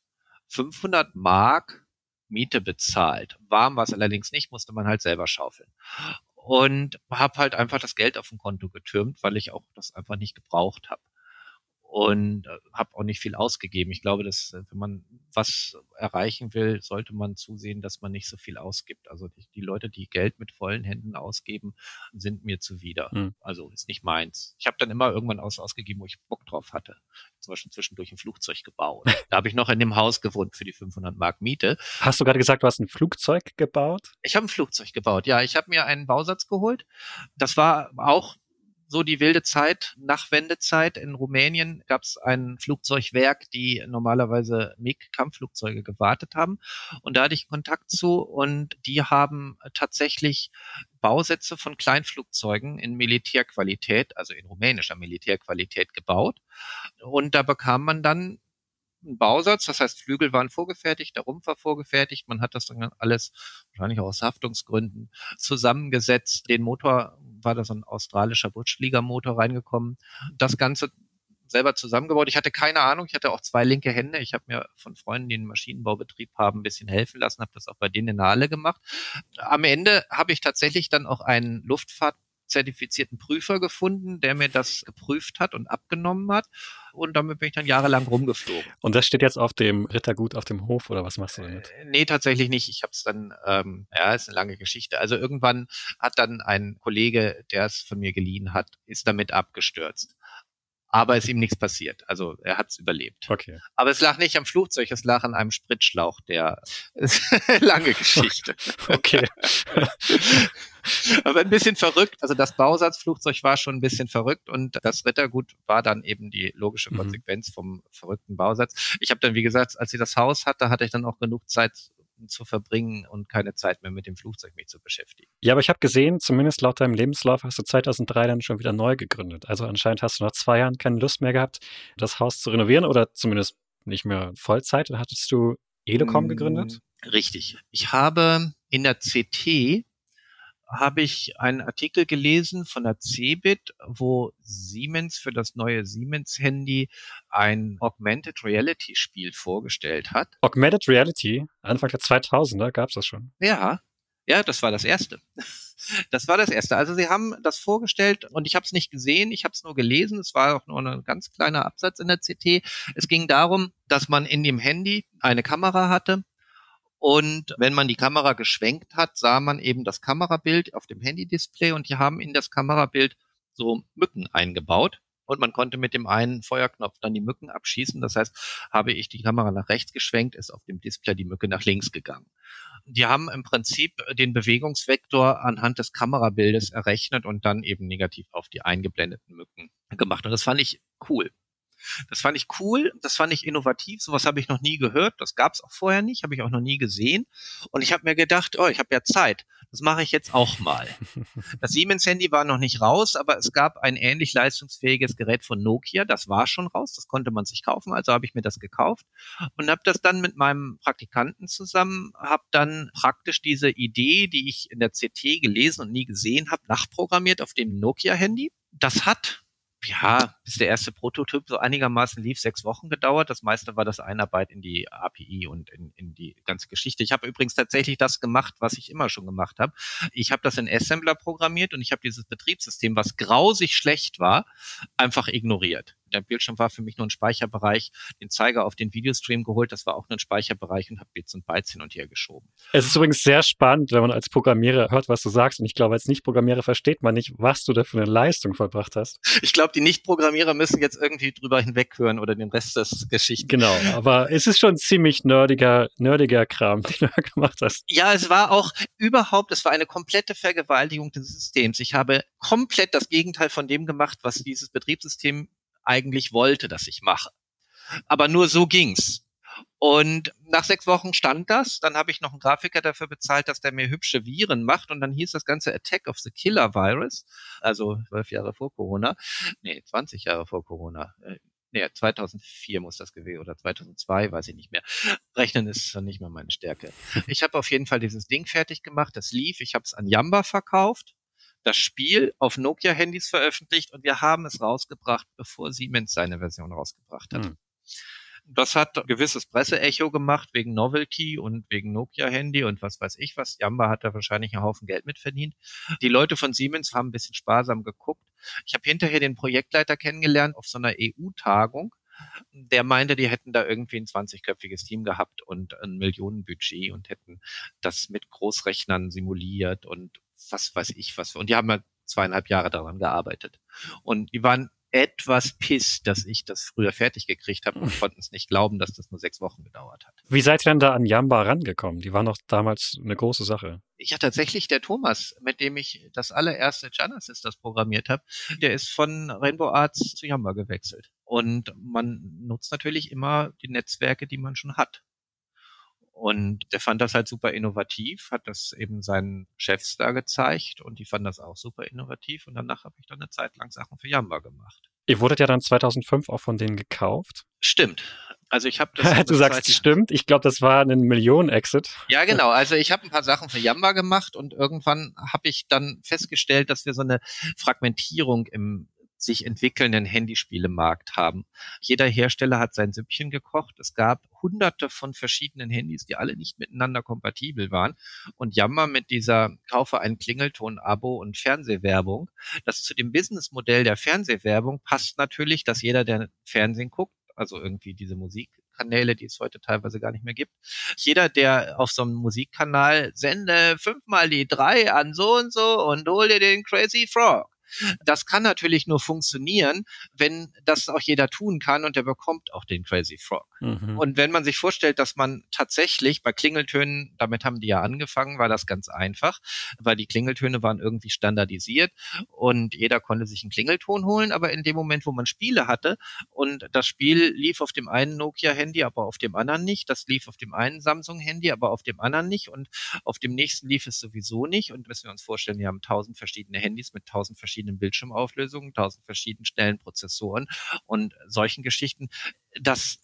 500 Mark Miete bezahlt. Warm war es allerdings nicht, musste man halt selber schaufeln. Und habe halt einfach das Geld auf dem Konto getürmt, weil ich auch das einfach nicht gebraucht habe und äh, habe auch nicht viel ausgegeben. Ich glaube, dass äh, wenn man was erreichen will, sollte man zusehen, dass man nicht so viel ausgibt. Also die, die Leute, die Geld mit vollen Händen ausgeben, sind mir zuwider. Hm. Also ist nicht meins. Ich habe dann immer irgendwann aus ausgegeben, wo ich Bock drauf hatte. Zum Beispiel zwischendurch ein Flugzeug gebaut. da habe ich noch in dem Haus gewohnt für die 500 Mark Miete. Hast du gerade gesagt, du hast ein Flugzeug gebaut? Ich habe ein Flugzeug gebaut. Ja, ich habe mir einen Bausatz geholt. Das war auch so die wilde Zeit, nach Wendezeit in Rumänien gab es ein Flugzeugwerk, die normalerweise MiG-Kampfflugzeuge gewartet haben. Und da hatte ich Kontakt zu und die haben tatsächlich Bausätze von Kleinflugzeugen in Militärqualität, also in rumänischer Militärqualität gebaut. Und da bekam man dann einen Bausatz, das heißt, Flügel waren vorgefertigt, der Rumpf war vorgefertigt, man hat das dann alles, wahrscheinlich auch aus Haftungsgründen, zusammengesetzt. Den Motor war da so ein australischer Butschlieger-Motor reingekommen. Das Ganze selber zusammengebaut. Ich hatte keine Ahnung, ich hatte auch zwei linke Hände. Ich habe mir von Freunden, die einen Maschinenbaubetrieb haben, ein bisschen helfen lassen, habe das auch bei denen in der Halle gemacht. Am Ende habe ich tatsächlich dann auch einen Luftfahrt zertifizierten Prüfer gefunden, der mir das geprüft hat und abgenommen hat. Und damit bin ich dann jahrelang rumgeflogen. Und das steht jetzt auf dem Rittergut auf dem Hof oder was machst du damit? Äh, nee, tatsächlich nicht. Ich habe es dann, ähm, ja, ist eine lange Geschichte. Also irgendwann hat dann ein Kollege, der es von mir geliehen hat, ist damit abgestürzt. Aber ist ihm nichts passiert. Also er hat es überlebt. Okay. Aber es lag nicht am Flugzeug, es lag an einem Spritschlauch, der lange Geschichte. okay. aber ein bisschen verrückt. Also das Bausatzflugzeug war schon ein bisschen verrückt und das Rittergut war dann eben die logische mhm. Konsequenz mhm. vom verrückten Bausatz. Ich habe dann, wie gesagt, als sie das Haus hatte, hatte ich dann auch genug Zeit zu verbringen und keine Zeit mehr mit dem Flugzeug mich zu beschäftigen. Ja, aber ich habe gesehen, zumindest laut deinem Lebenslauf hast du 2003 dann schon wieder neu gegründet. Also anscheinend hast du nach zwei Jahren keine Lust mehr gehabt, das Haus zu renovieren oder zumindest nicht mehr Vollzeit. Dann hattest du Elecom gegründet? Richtig. Ich habe in der CT habe ich einen Artikel gelesen von der Cebit, wo Siemens für das neue Siemens Handy ein Augmented Reality Spiel vorgestellt hat. Augmented Reality? Anfang der 2000er gab es das schon. Ja, ja, das war das erste. Das war das erste. Also sie haben das vorgestellt und ich habe es nicht gesehen, ich habe es nur gelesen. Es war auch nur ein ganz kleiner Absatz in der CT. Es ging darum, dass man in dem Handy eine Kamera hatte und wenn man die Kamera geschwenkt hat, sah man eben das Kamerabild auf dem Handy-Display und die haben in das Kamerabild so Mücken eingebaut. Und man konnte mit dem einen Feuerknopf dann die Mücken abschießen. Das heißt, habe ich die Kamera nach rechts geschwenkt, ist auf dem Display die Mücke nach links gegangen. Die haben im Prinzip den Bewegungsvektor anhand des Kamerabildes errechnet und dann eben negativ auf die eingeblendeten Mücken gemacht. Und das fand ich cool. Das fand ich cool, das fand ich innovativ, sowas habe ich noch nie gehört, das gab es auch vorher nicht, habe ich auch noch nie gesehen. Und ich habe mir gedacht, oh, ich habe ja Zeit, das mache ich jetzt auch mal. Das Siemens-Handy war noch nicht raus, aber es gab ein ähnlich leistungsfähiges Gerät von Nokia, das war schon raus, das konnte man sich kaufen, also habe ich mir das gekauft und habe das dann mit meinem Praktikanten zusammen, habe dann praktisch diese Idee, die ich in der CT gelesen und nie gesehen habe, nachprogrammiert auf dem Nokia-Handy. Das hat ja, bis der erste Prototyp so einigermaßen lief, sechs Wochen gedauert. Das meiste war das Einarbeit in die API und in, in die ganze Geschichte. Ich habe übrigens tatsächlich das gemacht, was ich immer schon gemacht habe. Ich habe das in Assembler programmiert und ich habe dieses Betriebssystem, was grausig schlecht war, einfach ignoriert. Der Bildschirm war für mich nur ein Speicherbereich, den Zeiger auf den Videostream geholt, das war auch nur ein Speicherbereich und habe Bits und Bytes hin und her geschoben. Es ist übrigens sehr spannend, wenn man als Programmierer hört, was du sagst. Und ich glaube, als Nicht-Programmierer versteht man nicht, was du da für eine Leistung vollbracht hast. Ich glaube, die Nicht-Programmierer müssen jetzt irgendwie drüber hinweghören oder den Rest des Geschichten. Genau, aber es ist schon ziemlich nerdiger, nerdiger Kram, den du gemacht hast. Ja, es war auch überhaupt, es war eine komplette Vergewaltigung des Systems. Ich habe komplett das Gegenteil von dem gemacht, was dieses Betriebssystem eigentlich wollte, dass ich mache. Aber nur so ging's. Und nach sechs Wochen stand das. Dann habe ich noch einen Grafiker dafür bezahlt, dass der mir hübsche Viren macht. Und dann hieß das Ganze Attack of the Killer Virus. Also zwölf Jahre vor Corona. Nee, 20 Jahre vor Corona. Äh, nee, 2004 muss das gewesen oder 2002, weiß ich nicht mehr. Rechnen ist nicht mehr meine Stärke. Ich habe auf jeden Fall dieses Ding fertig gemacht. Das lief. Ich habe es an Yamba verkauft das Spiel auf Nokia-Handys veröffentlicht und wir haben es rausgebracht, bevor Siemens seine Version rausgebracht hat. Hm. Das hat gewisses Presseecho gemacht wegen Novelty und wegen Nokia-Handy und was weiß ich was. Jamba hat da wahrscheinlich einen Haufen Geld mit verdient. Die Leute von Siemens haben ein bisschen sparsam geguckt. Ich habe hinterher den Projektleiter kennengelernt auf so einer EU-Tagung. Der meinte, die hätten da irgendwie ein 20-köpfiges Team gehabt und ein Millionenbudget und hätten das mit Großrechnern simuliert und was weiß ich was. Und die haben ja zweieinhalb Jahre daran gearbeitet. Und die waren etwas piss, dass ich das früher fertig gekriegt habe und konnten es nicht glauben, dass das nur sechs Wochen gedauert hat. Wie seid ihr denn da an Jamba rangekommen? Die waren doch damals eine große Sache. Ja, tatsächlich der Thomas, mit dem ich das allererste Genesis das programmiert habe, der ist von Rainbow Arts zu Jamba gewechselt. Und man nutzt natürlich immer die Netzwerke, die man schon hat. Und der fand das halt super innovativ, hat das eben seinen Chefs da gezeigt und die fanden das auch super innovativ. Und danach habe ich dann eine Zeit lang Sachen für Jamba gemacht. Ihr wurdet ja dann 2005 auch von denen gekauft. Stimmt. Also ich habe das. du sagst Zeit stimmt. Ich glaube, das war ein Millionen-Exit. Ja, genau. Also ich habe ein paar Sachen für Jamba gemacht und irgendwann habe ich dann festgestellt, dass wir so eine Fragmentierung im sich entwickelnden Handyspielemarkt haben. Jeder Hersteller hat sein Süppchen gekocht. Es gab hunderte von verschiedenen Handys, die alle nicht miteinander kompatibel waren. Und Jammer mit dieser Kaufe einen Klingelton-Abo und Fernsehwerbung. Das zu dem Businessmodell der Fernsehwerbung passt natürlich, dass jeder, der Fernsehen guckt, also irgendwie diese Musik Kanäle, die es heute teilweise gar nicht mehr gibt. Jeder, der auf so einem Musikkanal sende fünfmal die drei an so und so und hol dir den Crazy Frog Das kann natürlich nur funktionieren, wenn das auch jeder tun kann und der bekommt auch den Crazy Frog. Mhm. Und wenn man sich vorstellt, dass man tatsächlich bei Klingeltönen, damit haben die ja angefangen, war das ganz einfach, weil die Klingeltöne waren irgendwie standardisiert und jeder konnte sich einen Klingelton holen, aber in dem Moment, wo man Spiele hatte und das Spiel lief auf dem einen Nokia-Handy, aber auf dem anderen nicht, das lief auf dem einen Samsung-Handy, aber auf dem anderen nicht und auf dem nächsten lief es sowieso nicht und müssen wir uns vorstellen, wir haben tausend verschiedene Handys mit tausend verschiedenen Bildschirmauflösungen, tausend verschiedenen schnellen Prozessoren und solchen Geschichten. Das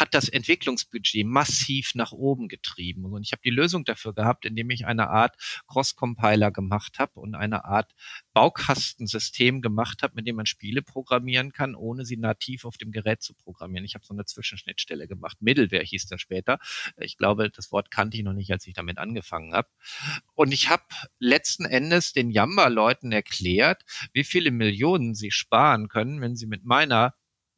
hat das Entwicklungsbudget massiv nach oben getrieben. Und ich habe die Lösung dafür gehabt, indem ich eine Art Cross-Compiler gemacht habe und eine Art Baukastensystem gemacht habe, mit dem man Spiele programmieren kann, ohne sie nativ auf dem Gerät zu programmieren. Ich habe so eine Zwischenschnittstelle gemacht. Middleware hieß das später. Ich glaube, das Wort kannte ich noch nicht, als ich damit angefangen habe. Und ich habe letzten Endes den Yamba-Leuten erklärt, wie viele Millionen sie sparen können, wenn sie mit meiner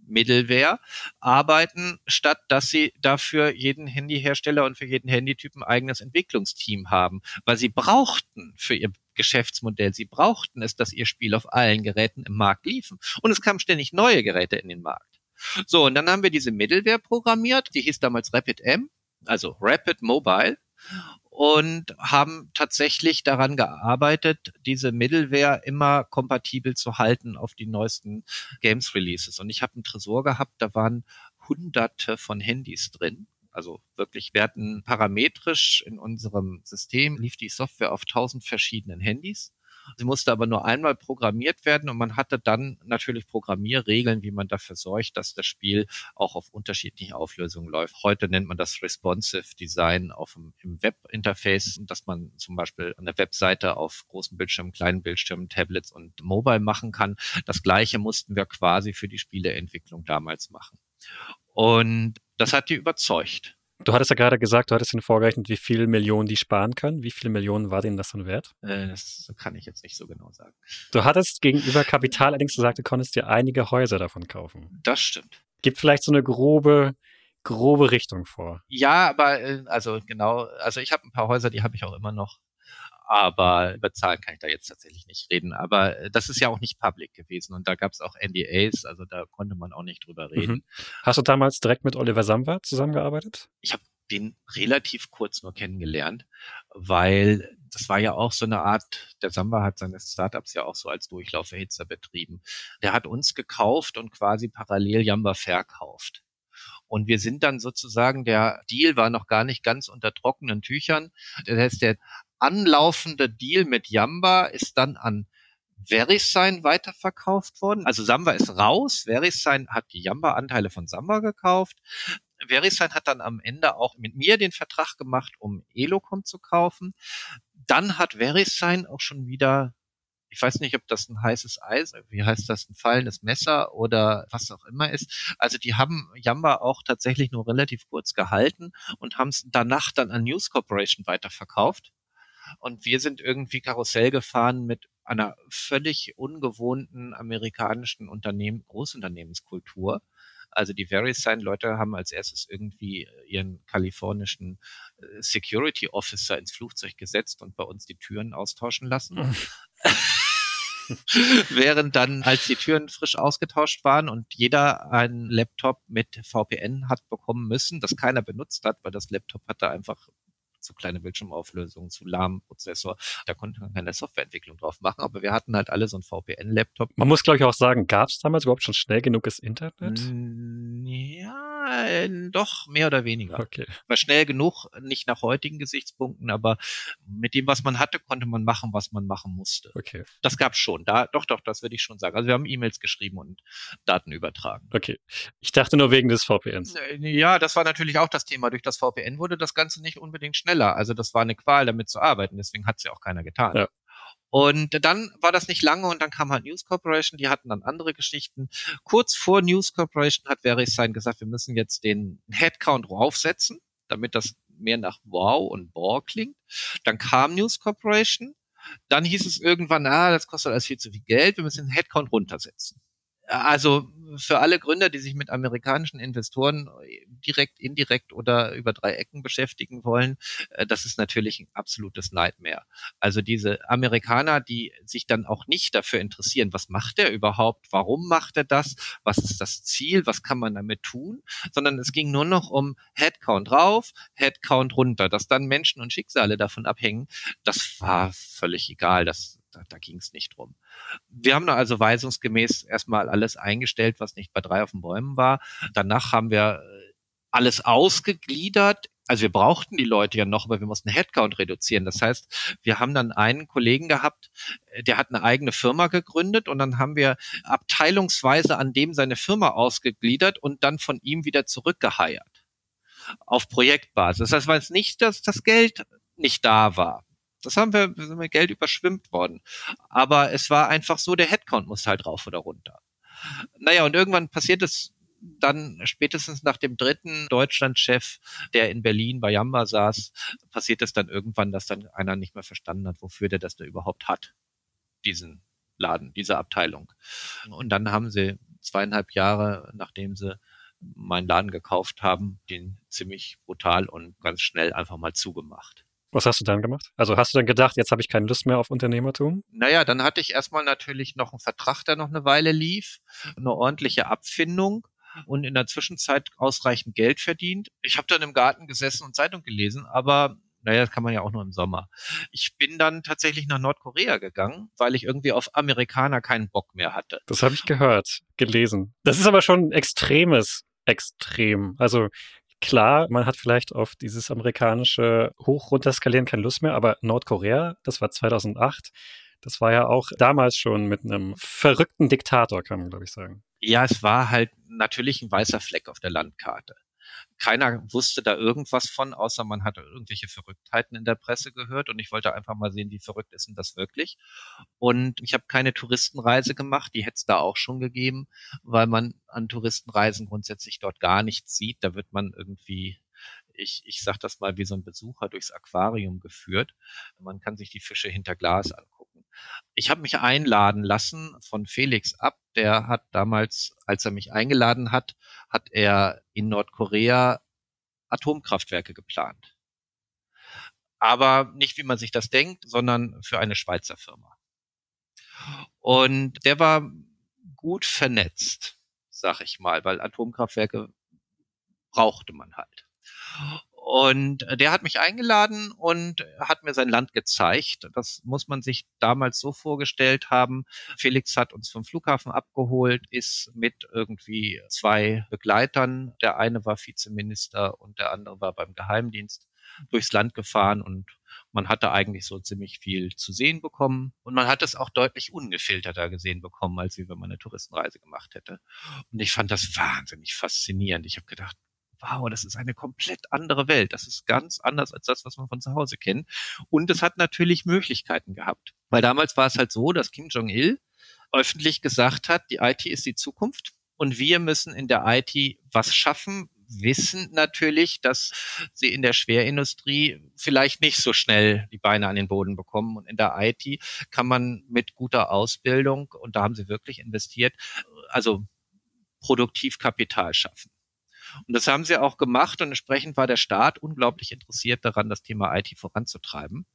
Middleware arbeiten, statt dass sie dafür jeden Handyhersteller und für jeden Handytyp ein eigenes Entwicklungsteam haben, weil sie brauchten für ihr Geschäftsmodell, sie brauchten es, dass ihr Spiel auf allen Geräten im Markt liefen. Und es kamen ständig neue Geräte in den Markt. So, und dann haben wir diese Middleware programmiert, die hieß damals Rapid M, also Rapid Mobile und haben tatsächlich daran gearbeitet, diese Middleware immer kompatibel zu halten auf die neuesten Games Releases. Und ich habe einen Tresor gehabt, da waren hunderte von Handys drin. Also wirklich, wir hatten parametrisch in unserem System lief die Software auf tausend verschiedenen Handys Sie musste aber nur einmal programmiert werden und man hatte dann natürlich Programmierregeln, wie man dafür sorgt, dass das Spiel auch auf unterschiedlichen Auflösungen läuft. Heute nennt man das Responsive Design auf dem, im Webinterface, dass man zum Beispiel an der Webseite auf großen Bildschirmen, kleinen Bildschirmen, Tablets und Mobile machen kann. Das gleiche mussten wir quasi für die Spieleentwicklung damals machen. Und das hat die überzeugt. Du hattest ja gerade gesagt, du hattest ihnen vorgerechnet, wie viele Millionen die sparen können. Wie viele Millionen war denen das dann wert? Äh, das kann ich jetzt nicht so genau sagen. Du hattest gegenüber Kapital allerdings gesagt, du konntest dir einige Häuser davon kaufen. Das stimmt. Gibt vielleicht so eine grobe, grobe Richtung vor. Ja, aber äh, also genau, also ich habe ein paar Häuser, die habe ich auch immer noch aber über Zahlen kann ich da jetzt tatsächlich nicht reden. Aber äh, das ist ja auch nicht public gewesen und da gab es auch NDAs, also da konnte man auch nicht drüber reden. Mhm. Hast du damals direkt mit Oliver Samba zusammengearbeitet? Ich habe den relativ kurz nur kennengelernt, weil das war ja auch so eine Art, der Samba hat seine Startups ja auch so als Durchlauferhitzer betrieben. Der hat uns gekauft und quasi parallel Jamba verkauft. Und wir sind dann sozusagen, der Deal war noch gar nicht ganz unter trockenen Tüchern. Das heißt, der anlaufende Deal mit Yamba ist dann an VeriSign weiterverkauft worden. Also Samba ist raus. VeriSign hat die Yamba-Anteile von Samba gekauft. VeriSign hat dann am Ende auch mit mir den Vertrag gemacht, um Elocom zu kaufen. Dann hat VeriSign auch schon wieder, ich weiß nicht, ob das ein heißes Eis, wie heißt das, ein fallendes Messer oder was auch immer ist. Also die haben Yamba auch tatsächlich nur relativ kurz gehalten und haben es danach dann an News Corporation weiterverkauft. Und wir sind irgendwie Karussell gefahren mit einer völlig ungewohnten amerikanischen Unternehmen, Großunternehmenskultur. Also die VeriSign-Leute haben als erstes irgendwie ihren kalifornischen äh, Security Officer ins Flugzeug gesetzt und bei uns die Türen austauschen lassen. Während dann, als die Türen frisch ausgetauscht waren und jeder einen Laptop mit VPN hat bekommen müssen, das keiner benutzt hat, weil das Laptop hatte einfach zu kleine Bildschirmauflösungen, zu lahmen Prozessor. Da konnte man keine Softwareentwicklung drauf machen, aber wir hatten halt alle so einen VPN-Laptop. Man muss, glaube ich, auch sagen, gab es damals überhaupt schon schnell genuges Internet? Ja, äh, doch, mehr oder weniger. Okay. War schnell genug, nicht nach heutigen Gesichtspunkten, aber mit dem, was man hatte, konnte man machen, was man machen musste. Okay. Das gab's schon. Da, doch, doch, das würde ich schon sagen. Also wir haben E-Mails geschrieben und Daten übertragen. Okay. Ich dachte nur wegen des VPNs. Äh, ja, das war natürlich auch das Thema. Durch das VPN wurde das Ganze nicht unbedingt schneller schneller. Also das war eine Qual, damit zu arbeiten. Deswegen hat es ja auch keiner getan. Ja. Und dann war das nicht lange und dann kam halt News Corporation, die hatten dann andere Geschichten. Kurz vor News Corporation hat VeriSign gesagt, wir müssen jetzt den Headcount raufsetzen, damit das mehr nach Wow und Boah klingt. Dann kam News Corporation. Dann hieß es irgendwann, ah, das kostet alles viel zu viel Geld, wir müssen den Headcount runtersetzen. Also für alle Gründer, die sich mit amerikanischen Investoren direkt, indirekt oder über drei Ecken beschäftigen wollen, äh, das ist natürlich ein absolutes Nightmare. Also diese Amerikaner, die sich dann auch nicht dafür interessieren, was macht er überhaupt, warum macht er das, was ist das Ziel, was kann man damit tun, sondern es ging nur noch um Headcount rauf, Headcount runter, dass dann Menschen und Schicksale davon abhängen, das war völlig egal. Das da, da ging es nicht drum. Wir haben da also weisungsgemäß erstmal alles eingestellt, was nicht bei drei auf den Bäumen war. Danach haben wir äh, alles ausgegliedert. Also wir brauchten die Leute ja noch, aber wir mussten Headcount reduzieren. Das heißt, wir haben dann einen Kollegen gehabt, äh, der hat eine eigene Firma gegründet und dann haben wir abteilungsweise an dem seine Firma ausgegliedert und dann von ihm wieder zurückgeheiert auf Projektbasis. Das heißt, nicht, dass das Geld nicht da war. Das haben wir, sind wir Geld überschwimmt worden. Aber es war einfach so, der Headcount muss halt rauf oder runter. Naja, und irgendwann passiert es dann spätestens nach dem dritten Deutschlandchef, der in Berlin bei Jamba saß, passiert es dann irgendwann, dass dann einer nicht mehr verstanden hat, wofür der das da überhaupt hat, diesen Laden, diese Abteilung. Und dann haben sie zweieinhalb Jahre, nachdem sie meinen Laden gekauft haben, den ziemlich brutal und ganz schnell einfach mal zugemacht. Was hast du dann gemacht? Also hast du dann gedacht, jetzt habe ich keine Lust mehr auf Unternehmertum? Naja, dann hatte ich erstmal natürlich noch einen Vertrag, der noch eine Weile lief, eine ordentliche Abfindung und in der Zwischenzeit ausreichend Geld verdient. Ich habe dann im Garten gesessen und Zeitung gelesen, aber naja, das kann man ja auch nur im Sommer. Ich bin dann tatsächlich nach Nordkorea gegangen, weil ich irgendwie auf Amerikaner keinen Bock mehr hatte. Das habe ich gehört, gelesen. Das ist aber schon ein extremes Extrem. Also Klar, man hat vielleicht auf dieses amerikanische Hoch runterskalieren keine Lust mehr, aber Nordkorea, das war 2008, das war ja auch damals schon mit einem verrückten Diktator, kann man glaube ich sagen. Ja, es war halt natürlich ein weißer Fleck auf der Landkarte keiner wusste da irgendwas von, außer man hatte irgendwelche Verrücktheiten in der Presse gehört und ich wollte einfach mal sehen, wie verrückt ist denn das wirklich. Und ich habe keine Touristenreise gemacht, die hätte es da auch schon gegeben, weil man an Touristenreisen grundsätzlich dort gar nichts sieht. Da wird man irgendwie ich, ich sage das mal wie so ein Besucher durchs Aquarium geführt. Man kann sich die Fische hinter Glas angucken. Ich habe mich einladen lassen von Felix ab, der hat damals, als er mich eingeladen hat, hat er in Nordkorea Atomkraftwerke geplant. Aber nicht, wie man sich das denkt, sondern für eine Schweizer Firma. Und der war gut vernetzt, sag ich mal, weil Atomkraftwerke brauchte man halt. Und der hat mich eingeladen und hat mir sein Land gezeigt. Das muss man sich damals so vorgestellt haben. Felix hat uns vom Flughafen abgeholt, ist mit irgendwie zwei Begleitern. Der eine war Vizeminister und der andere war beim Geheimdienst durchs Land gefahren und man hatte eigentlich so ziemlich viel zu sehen bekommen und man hat es auch deutlich ungefilterter gesehen bekommen, als wie wenn man eine Touristenreise gemacht hätte. Und ich fand das wahnsinnig faszinierend. Ich habe gedacht, wow, das ist eine komplett andere Welt. Das ist ganz anders als das, was man von zu Hause kennt. Und es hat natürlich Möglichkeiten gehabt. Weil damals war es halt so, dass Kim Jong-il öffentlich gesagt hat, die IT ist die Zukunft und wir müssen in der IT was schaffen, wissen natürlich, dass sie in der Schwerindustrie vielleicht nicht so schnell die Beine an den Boden bekommen. Und in der IT kann man mit guter Ausbildung, und da haben sie wirklich investiert, also produktiv Kapital schaffen. Und das haben sie auch gemacht und entsprechend war der Staat unglaublich interessiert daran, das Thema IT voranzutreiben.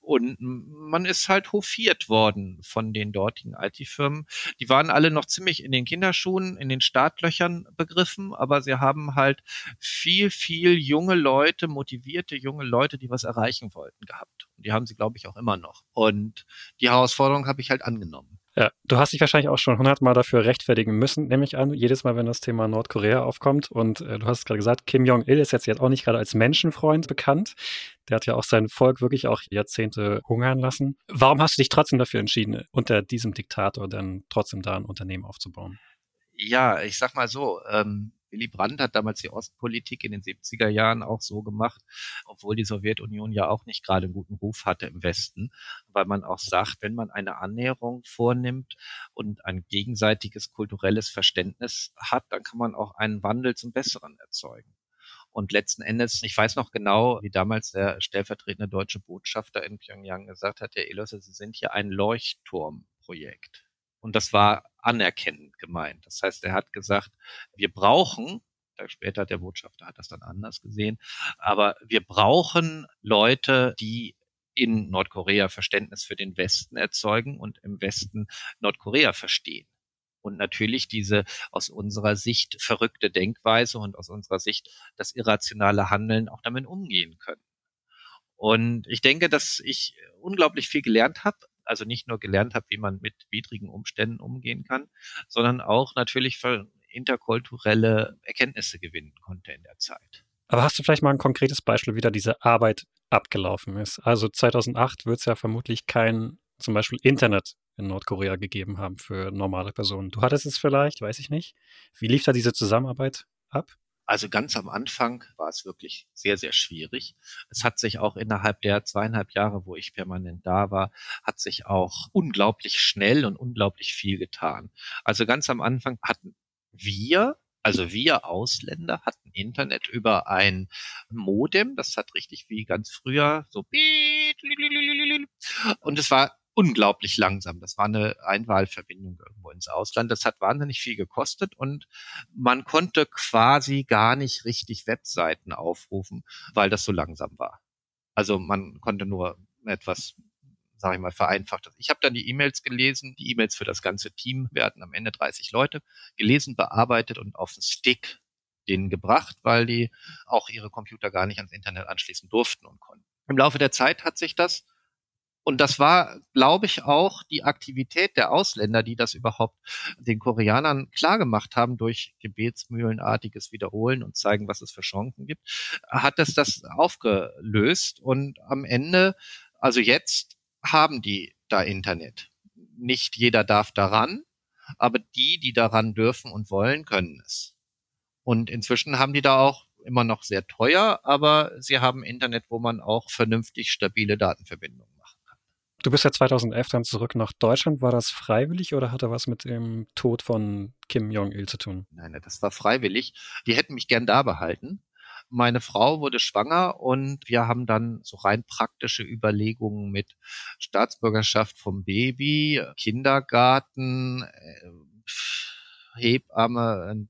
Und man ist halt hofiert worden von den dortigen IT-Firmen. Die waren alle noch ziemlich in den Kinderschuhen, in den Startlöchern begriffen, aber sie haben halt viel, viel junge Leute, motivierte junge Leute, die was erreichen wollten, gehabt. Und die haben sie, glaube ich, auch immer noch. Und die Herausforderung habe ich halt angenommen. Ja, du hast dich wahrscheinlich auch schon hundertmal dafür rechtfertigen müssen, nehme ich an, jedes Mal, wenn das Thema Nordkorea aufkommt. Und äh, du hast gerade gesagt, Kim Jong-il ist jetzt, jetzt auch nicht gerade als Menschenfreund bekannt. Der hat ja auch sein Volk wirklich auch Jahrzehnte hungern lassen. Warum hast du dich trotzdem dafür entschieden, unter diesem Diktator dann trotzdem da ein Unternehmen aufzubauen? Ja, ich sag mal so, ähm, Willy Brandt hat damals die Ostpolitik in den 70er Jahren auch so gemacht, obwohl die Sowjetunion ja auch nicht gerade einen guten Ruf hatte im Westen, weil man auch sagt, wenn man eine Annäherung vornimmt und ein gegenseitiges kulturelles Verständnis hat, dann kann man auch einen Wandel zum Besseren erzeugen. Und letzten Endes, ich weiß noch genau, wie damals der stellvertretende deutsche Botschafter in Pyongyang gesagt hat, Herr Elos, Sie sind hier ein Leuchtturmprojekt. Und das war anerkennend gemeint. Das heißt, er hat gesagt, wir brauchen später der Botschafter hat das dann anders gesehen. Aber wir brauchen Leute, die in Nordkorea Verständnis für den Westen erzeugen und im Westen Nordkorea verstehen. Und natürlich diese aus unserer Sicht verrückte Denkweise und aus unserer Sicht das irrationale Handeln auch damit umgehen können. Und ich denke, dass ich unglaublich viel gelernt habe. Also nicht nur gelernt habe, wie man mit widrigen Umständen umgehen kann, sondern auch natürlich interkulturelle Erkenntnisse gewinnen konnte in der Zeit. Aber hast du vielleicht mal ein konkretes Beispiel, wie da diese Arbeit abgelaufen ist? Also 2008 wird es ja vermutlich kein zum Beispiel Internet in Nordkorea gegeben haben für normale Personen. Du hattest es vielleicht, weiß ich nicht. Wie lief da diese Zusammenarbeit ab? Also ganz am Anfang war es wirklich sehr, sehr schwierig. Es hat sich auch innerhalb der zweieinhalb Jahre, wo ich permanent da war, hat sich auch unglaublich schnell und unglaublich viel getan. Also ganz am Anfang hatten wir, also wir Ausländer hatten Internet über ein Modem, das hat richtig wie ganz früher so und es war unglaublich langsam. Das war eine Einwahlverbindung irgendwo ins Ausland. Das hat wahnsinnig viel gekostet und man konnte quasi gar nicht richtig Webseiten aufrufen, weil das so langsam war. Also man konnte nur etwas sage ich mal, vereinfacht. Ich habe dann die E-Mails gelesen, die E-Mails für das ganze Team. Wir hatten am Ende 30 Leute gelesen, bearbeitet und auf den Stick denen gebracht, weil die auch ihre Computer gar nicht ans Internet anschließen durften und konnten. Im Laufe der Zeit hat sich das und das war, glaube ich, auch die Aktivität der Ausländer, die das überhaupt den Koreanern klargemacht haben durch gebetsmühlenartiges Wiederholen und zeigen, was es für Chancen gibt, hat es das aufgelöst. Und am Ende, also jetzt haben die da Internet. Nicht jeder darf daran, aber die, die daran dürfen und wollen, können es. Und inzwischen haben die da auch immer noch sehr teuer, aber sie haben Internet, wo man auch vernünftig stabile Datenverbindungen. Du bist ja 2011 dann zurück nach Deutschland. War das freiwillig oder hatte was mit dem Tod von Kim Jong-il zu tun? Nein, das war freiwillig. Die hätten mich gern da behalten. Meine Frau wurde schwanger und wir haben dann so rein praktische Überlegungen mit Staatsbürgerschaft vom Baby, Kindergarten, äh, Hebamme,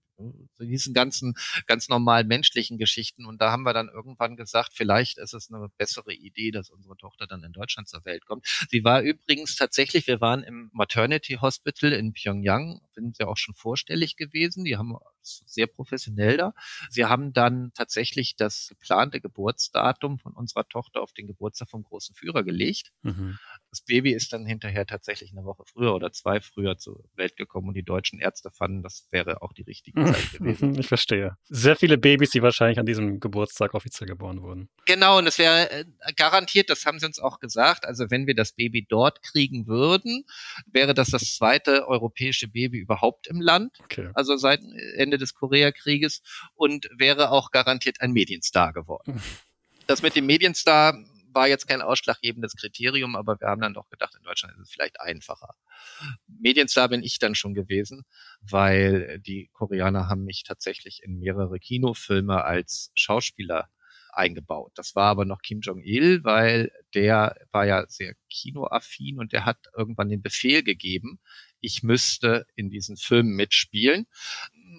diesen ganzen ganz normalen menschlichen Geschichten. Und da haben wir dann irgendwann gesagt, vielleicht ist es eine bessere Idee, dass unsere Tochter dann in Deutschland zur Welt kommt. Sie war übrigens tatsächlich, wir waren im Maternity Hospital in Pyongyang, sind ja auch schon vorstellig gewesen. Die haben sehr professionell da. Sie haben dann tatsächlich das geplante Geburtsdatum von unserer Tochter auf den Geburtstag vom großen Führer gelegt. Mhm. Das Baby ist dann hinterher tatsächlich eine Woche früher oder zwei früher zur Welt gekommen und die deutschen Ärzte fanden, das wäre auch die richtige Zeit gewesen. Ich verstehe. Sehr viele Babys, die wahrscheinlich an diesem Geburtstag offiziell geboren wurden. Genau, und es wäre äh, garantiert, das haben sie uns auch gesagt, also wenn wir das Baby dort kriegen würden, wäre das das zweite europäische Baby überhaupt im Land. Okay. Also seit Ende des Koreakrieges und wäre auch garantiert ein Medienstar geworden. Das mit dem Medienstar war jetzt kein ausschlaggebendes Kriterium, aber wir haben dann doch gedacht, in Deutschland ist es vielleicht einfacher. Medienstar bin ich dann schon gewesen, weil die Koreaner haben mich tatsächlich in mehrere Kinofilme als Schauspieler eingebaut. Das war aber noch Kim Jong-il, weil der war ja sehr kinoaffin und der hat irgendwann den Befehl gegeben, ich müsste in diesen Filmen mitspielen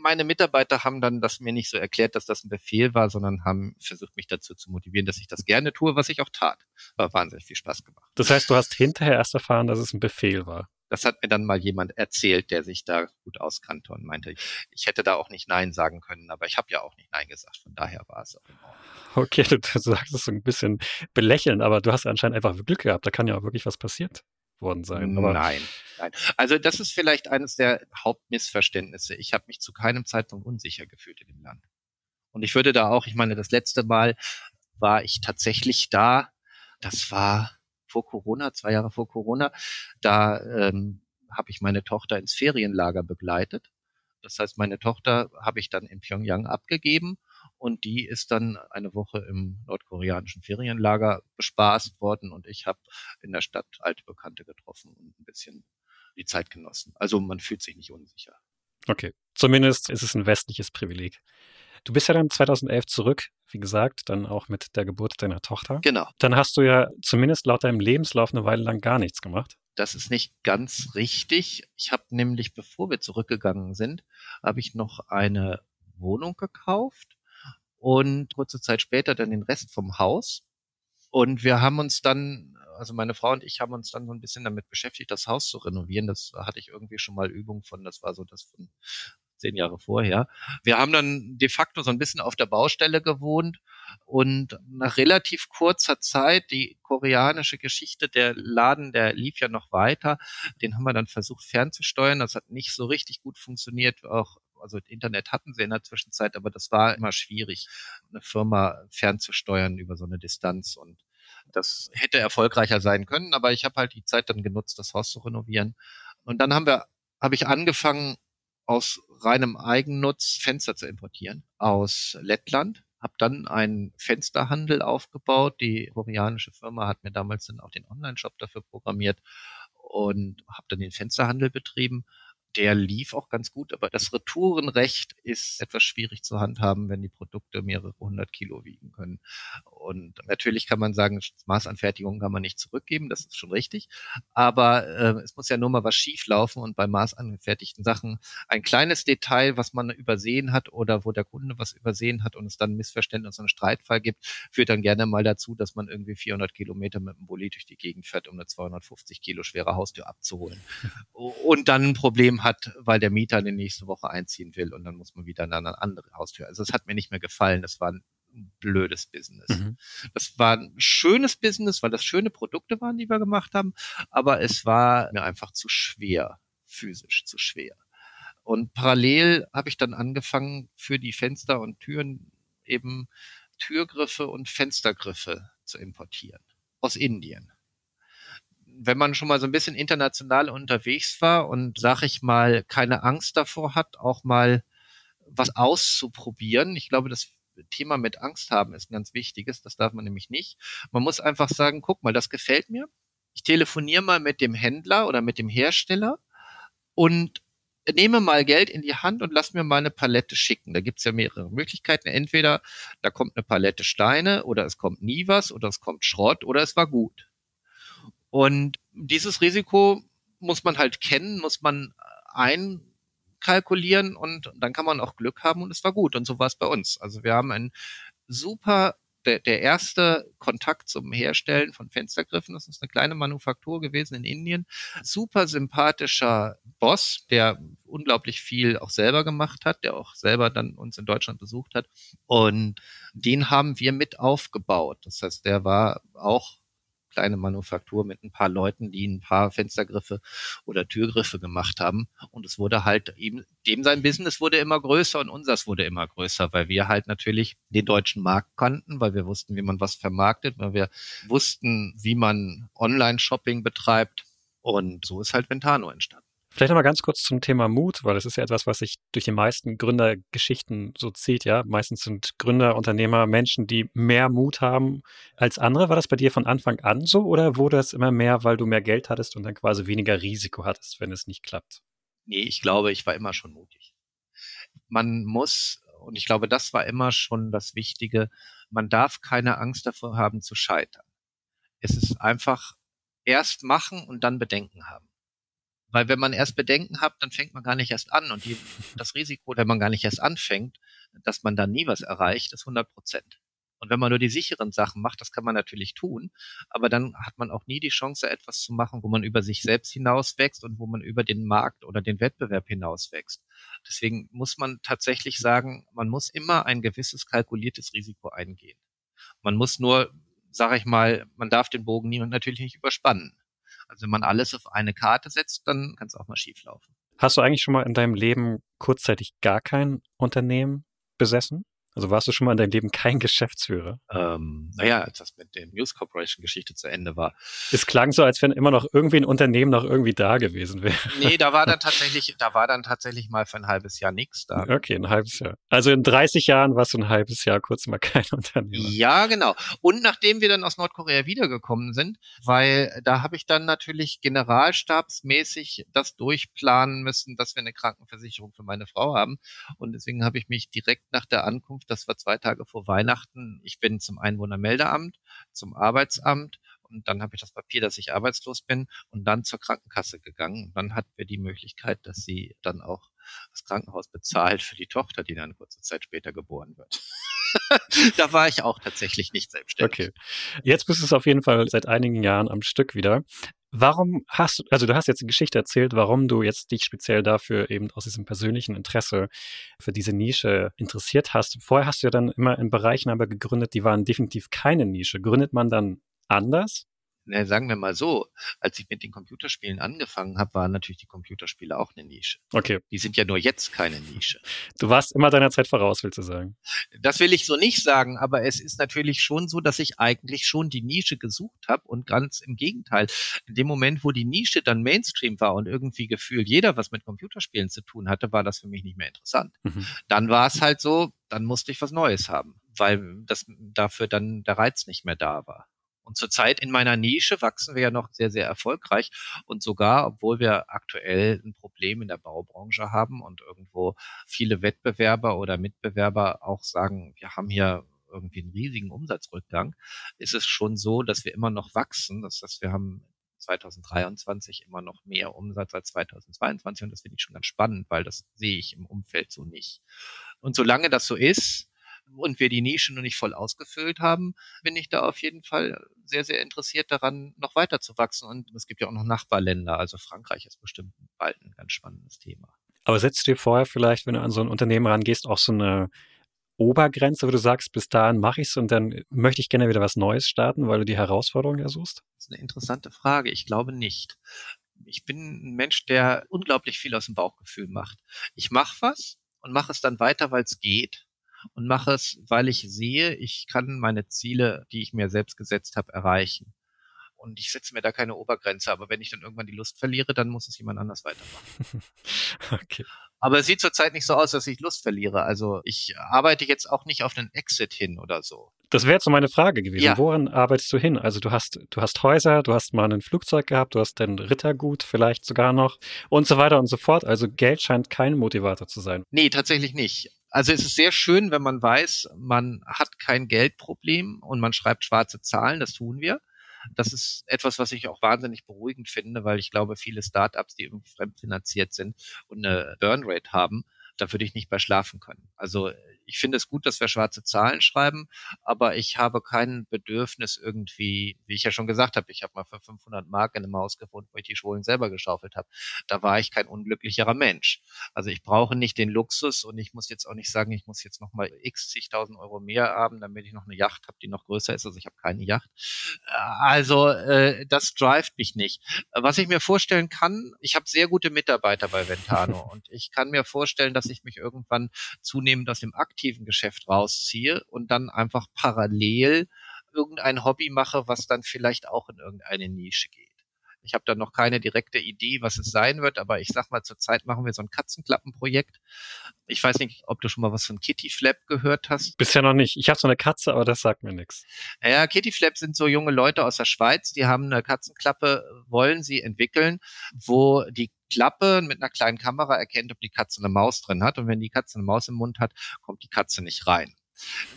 meine Mitarbeiter haben dann das mir nicht so erklärt, dass das ein Befehl war, sondern haben versucht, mich dazu zu motivieren, dass ich das gerne tue, was ich auch tat. War wahnsinnig viel Spaß gemacht. Das heißt, du hast hinterher erst erfahren, dass es ein Befehl war. Das hat mir dann mal jemand erzählt, der sich da gut auskannte und meinte, ich hätte da auch nicht Nein sagen können, aber ich habe ja auch nicht Nein gesagt. Von daher war es auch in Ordnung. Okay, du, du sagst es so ein bisschen belächeln, aber du hast anscheinend einfach Glück gehabt. Da kann ja auch wirklich was passiert worden sein. Aber nein, nein. Also das ist vielleicht eines der Hauptmissverständnisse. Ich habe mich zu keinem Zeitpunkt unsicher gefühlt in dem Land. Und ich würde da auch, ich meine, das letzte Mal war ich tatsächlich da. Das war vor Corona, zwei Jahre vor Corona. Da ähm, habe ich meine Tochter ins Ferienlager begleitet. Das heißt, meine Tochter habe ich dann in Pyongyang abgegeben und die ist dann eine Woche im nordkoreanischen Ferienlager bespaßt worden und ich habe in der Stadt alte Bekannte getroffen und ein bisschen die Zeit genossen. Also man fühlt sich nicht unsicher. Okay, zumindest ist es ein westliches Privileg. Du bist ja dann 2011 zurück, wie gesagt, dann auch mit der Geburt deiner Tochter. Genau. Dann hast du ja zumindest laut deinem Lebenslauf eine Weile lang gar nichts gemacht. Das ist nicht ganz richtig. Ich habe nämlich, bevor wir zurückgegangen sind, habe ich noch eine Wohnung gekauft und kurze Zeit später dann den Rest vom Haus. Und wir haben uns dann, also meine Frau und ich haben uns dann so ein bisschen damit beschäftigt, das Haus zu renovieren. Das hatte ich irgendwie schon mal Übung von. Das war so das von zehn Jahre vorher. Wir haben dann de facto so ein bisschen auf der Baustelle gewohnt und nach relativ kurzer Zeit, die koreanische Geschichte, der Laden, der lief ja noch weiter, den haben wir dann versucht fernzusteuern. Das hat nicht so richtig gut funktioniert, auch also Internet hatten sie in der Zwischenzeit, aber das war immer schwierig, eine Firma fernzusteuern über so eine Distanz und das hätte erfolgreicher sein können, aber ich habe halt die Zeit dann genutzt, das Haus zu renovieren. Und dann haben wir, habe ich angefangen, aus reinem Eigennutz Fenster zu importieren aus Lettland. Habe dann einen Fensterhandel aufgebaut. Die koreanische Firma hat mir damals dann auch den Online-Shop dafür programmiert und habe dann den Fensterhandel betrieben der lief auch ganz gut, aber das Retourenrecht ist etwas schwierig zu handhaben, wenn die Produkte mehrere hundert Kilo wiegen können. Und natürlich kann man sagen, Maßanfertigung kann man nicht zurückgeben, das ist schon richtig. Aber äh, es muss ja nur mal was schief laufen und bei maßangefertigten Sachen ein kleines Detail, was man übersehen hat oder wo der Kunde was übersehen hat und es dann ein Missverständnis und einen Streitfall gibt, führt dann gerne mal dazu, dass man irgendwie 400 Kilometer mit dem Bulli durch die Gegend fährt, um eine 250 Kilo schwere Haustür abzuholen. Und dann ein Problem hat, weil der Mieter in die nächste Woche einziehen will und dann muss man wieder in eine andere Haustür. Also es hat mir nicht mehr gefallen. Das war ein blödes Business. Mhm. Das war ein schönes Business, weil das schöne Produkte waren, die wir gemacht haben, aber es war mir einfach zu schwer, physisch zu schwer. Und parallel habe ich dann angefangen, für die Fenster und Türen eben Türgriffe und Fenstergriffe zu importieren aus Indien wenn man schon mal so ein bisschen international unterwegs war und, sag ich mal, keine Angst davor hat, auch mal was auszuprobieren. Ich glaube, das Thema mit Angst haben ist ein ganz wichtiges. Das darf man nämlich nicht. Man muss einfach sagen, guck mal, das gefällt mir. Ich telefoniere mal mit dem Händler oder mit dem Hersteller und nehme mal Geld in die Hand und lass mir mal eine Palette schicken. Da gibt's ja mehrere Möglichkeiten. Entweder da kommt eine Palette Steine oder es kommt nie was oder es kommt Schrott oder es war gut. Und dieses Risiko muss man halt kennen, muss man einkalkulieren und dann kann man auch Glück haben und es war gut. Und so war es bei uns. Also wir haben ein super der, der erste Kontakt zum Herstellen von Fenstergriffen. Das ist eine kleine Manufaktur gewesen in Indien. Super sympathischer Boss, der unglaublich viel auch selber gemacht hat, der auch selber dann uns in Deutschland besucht hat. Und den haben wir mit aufgebaut. Das heißt, der war auch kleine Manufaktur mit ein paar Leuten, die ein paar Fenstergriffe oder Türgriffe gemacht haben. Und es wurde halt eben, dem sein Business wurde immer größer und unseres wurde immer größer, weil wir halt natürlich den deutschen Markt kannten, weil wir wussten, wie man was vermarktet, weil wir wussten, wie man Online-Shopping betreibt. Und so ist halt Ventano entstanden. Vielleicht nochmal ganz kurz zum Thema Mut, weil das ist ja etwas, was sich durch die meisten Gründergeschichten so zieht, ja. Meistens sind Gründer, Unternehmer Menschen, die mehr Mut haben als andere. War das bei dir von Anfang an so oder wurde es immer mehr, weil du mehr Geld hattest und dann quasi weniger Risiko hattest, wenn es nicht klappt? Nee, ich glaube, ich war immer schon mutig. Man muss, und ich glaube, das war immer schon das Wichtige, man darf keine Angst davor haben zu scheitern. Es ist einfach erst machen und dann Bedenken haben. Weil wenn man erst Bedenken hat, dann fängt man gar nicht erst an. Und die, das Risiko, wenn man gar nicht erst anfängt, dass man dann nie was erreicht, ist 100 Prozent. Und wenn man nur die sicheren Sachen macht, das kann man natürlich tun, aber dann hat man auch nie die Chance, etwas zu machen, wo man über sich selbst hinauswächst und wo man über den Markt oder den Wettbewerb hinauswächst. Deswegen muss man tatsächlich sagen, man muss immer ein gewisses kalkuliertes Risiko eingehen. Man muss nur, sage ich mal, man darf den Bogen niemand natürlich nicht überspannen. Also wenn man alles auf eine Karte setzt, dann kann es auch mal schief laufen. Hast du eigentlich schon mal in deinem Leben kurzzeitig gar kein Unternehmen besessen? Also warst du schon mal in deinem Leben kein Geschäftsführer? Ähm, naja, als das mit dem News Corporation Geschichte zu Ende war. Es klang so, als wenn immer noch irgendwie ein Unternehmen noch irgendwie da gewesen wäre. Nee, da war dann tatsächlich, da war dann tatsächlich mal für ein halbes Jahr nichts da. Okay, ein halbes Jahr. Also in 30 Jahren warst du ein halbes Jahr kurz mal kein Unternehmen. Ja, genau. Und nachdem wir dann aus Nordkorea wiedergekommen sind, weil da habe ich dann natürlich generalstabsmäßig das durchplanen müssen, dass wir eine Krankenversicherung für meine Frau haben. Und deswegen habe ich mich direkt nach der Ankunft das war zwei Tage vor Weihnachten. Ich bin zum Einwohnermeldeamt, zum Arbeitsamt und dann habe ich das Papier, dass ich arbeitslos bin und dann zur Krankenkasse gegangen. Und dann hatten wir die Möglichkeit, dass sie dann auch das Krankenhaus bezahlt für die Tochter, die dann kurze Zeit später geboren wird. da war ich auch tatsächlich nicht selbstständig. Okay. Jetzt bist du es auf jeden Fall seit einigen Jahren am Stück wieder. Warum hast du, also du hast jetzt die Geschichte erzählt, warum du jetzt dich speziell dafür eben aus diesem persönlichen Interesse für diese Nische interessiert hast. Vorher hast du ja dann immer in Bereichen aber gegründet, die waren definitiv keine Nische. Gründet man dann anders? ne, sagen wir mal so, als ich mit den Computerspielen angefangen habe, waren natürlich die Computerspiele auch eine Nische. Okay. Die sind ja nur jetzt keine Nische. Du warst immer deiner Zeit voraus, willst du sagen? Das will ich so nicht sagen, aber es ist natürlich schon so, dass ich eigentlich schon die Nische gesucht habe und ganz im Gegenteil, in dem Moment, wo die Nische dann Mainstream war und irgendwie gefühlt jeder was mit Computerspielen zu tun hatte, war das für mich nicht mehr interessant. Mhm. Dann war es halt so, dann musste ich was Neues haben, weil das dafür dann der Reiz nicht mehr da war. Und zurzeit in meiner Nische wachsen wir ja noch sehr, sehr erfolgreich. Und sogar, obwohl wir aktuell ein Problem in der Baubranche haben und irgendwo viele Wettbewerber oder Mitbewerber auch sagen, wir haben hier irgendwie einen riesigen Umsatzrückgang, ist es schon so, dass wir immer noch wachsen. Das heißt, wir haben 2023 immer noch mehr Umsatz als 2022 und das finde ich schon ganz spannend, weil das sehe ich im Umfeld so nicht. Und solange das so ist, und wir die Nische noch nicht voll ausgefüllt haben, bin ich da auf jeden Fall sehr, sehr interessiert daran, noch weiter zu wachsen. Und es gibt ja auch noch Nachbarländer. Also Frankreich ist bestimmt bald ein ganz spannendes Thema. Aber setzt dir vorher vielleicht, wenn du an so ein Unternehmen rangehst, auch so eine Obergrenze, wo du sagst, bis dahin mache ich es und dann möchte ich gerne wieder was Neues starten, weil du die Herausforderung ja suchst? Das ist eine interessante Frage. Ich glaube nicht. Ich bin ein Mensch, der unglaublich viel aus dem Bauchgefühl macht. Ich mache was und mache es dann weiter, weil es geht und mache es, weil ich sehe, ich kann meine Ziele, die ich mir selbst gesetzt habe, erreichen. Und ich setze mir da keine Obergrenze, aber wenn ich dann irgendwann die Lust verliere, dann muss es jemand anders weitermachen. okay. Aber es sieht zurzeit nicht so aus, dass ich Lust verliere. Also ich arbeite jetzt auch nicht auf einen Exit hin oder so. Das wäre jetzt so meine Frage gewesen. Ja. Woran arbeitest du hin? Also du hast, du hast Häuser, du hast mal ein Flugzeug gehabt, du hast dein Rittergut vielleicht sogar noch und so weiter und so fort. Also Geld scheint kein Motivator zu sein. Nee, tatsächlich nicht. Also es ist sehr schön, wenn man weiß, man hat kein Geldproblem und man schreibt schwarze Zahlen, das tun wir. Das ist etwas, was ich auch wahnsinnig beruhigend finde, weil ich glaube, viele Startups, die irgendwie fremdfinanziert sind und eine Burnrate haben, da würde ich nicht bei schlafen können. Also ich finde es gut, dass wir schwarze Zahlen schreiben, aber ich habe kein Bedürfnis irgendwie, wie ich ja schon gesagt habe, ich habe mal für 500 Mark in einem Haus gewohnt, wo ich die Schulen selber geschaufelt habe. Da war ich kein unglücklicherer Mensch. Also ich brauche nicht den Luxus und ich muss jetzt auch nicht sagen, ich muss jetzt noch mal x zigtausend Euro mehr haben, damit ich noch eine Yacht habe, die noch größer ist. Also ich habe keine Yacht. Also äh, das drivet mich nicht. Was ich mir vorstellen kann, ich habe sehr gute Mitarbeiter bei Ventano und ich kann mir vorstellen, dass ich mich irgendwann zunehmend aus dem Akt aktiven Geschäft rausziehe und dann einfach parallel irgendein Hobby mache, was dann vielleicht auch in irgendeine Nische geht. Ich habe da noch keine direkte Idee, was es sein wird, aber ich sag mal, zurzeit machen wir so ein Katzenklappenprojekt. Ich weiß nicht, ob du schon mal was von Kitty Flap gehört hast. Bisher noch nicht. Ich habe so eine Katze, aber das sagt mir nichts. Ja, Kitty Flap sind so junge Leute aus der Schweiz, die haben eine Katzenklappe, wollen sie entwickeln, wo die Klappe mit einer kleinen Kamera erkennt, ob die Katze eine Maus drin hat. Und wenn die Katze eine Maus im Mund hat, kommt die Katze nicht rein.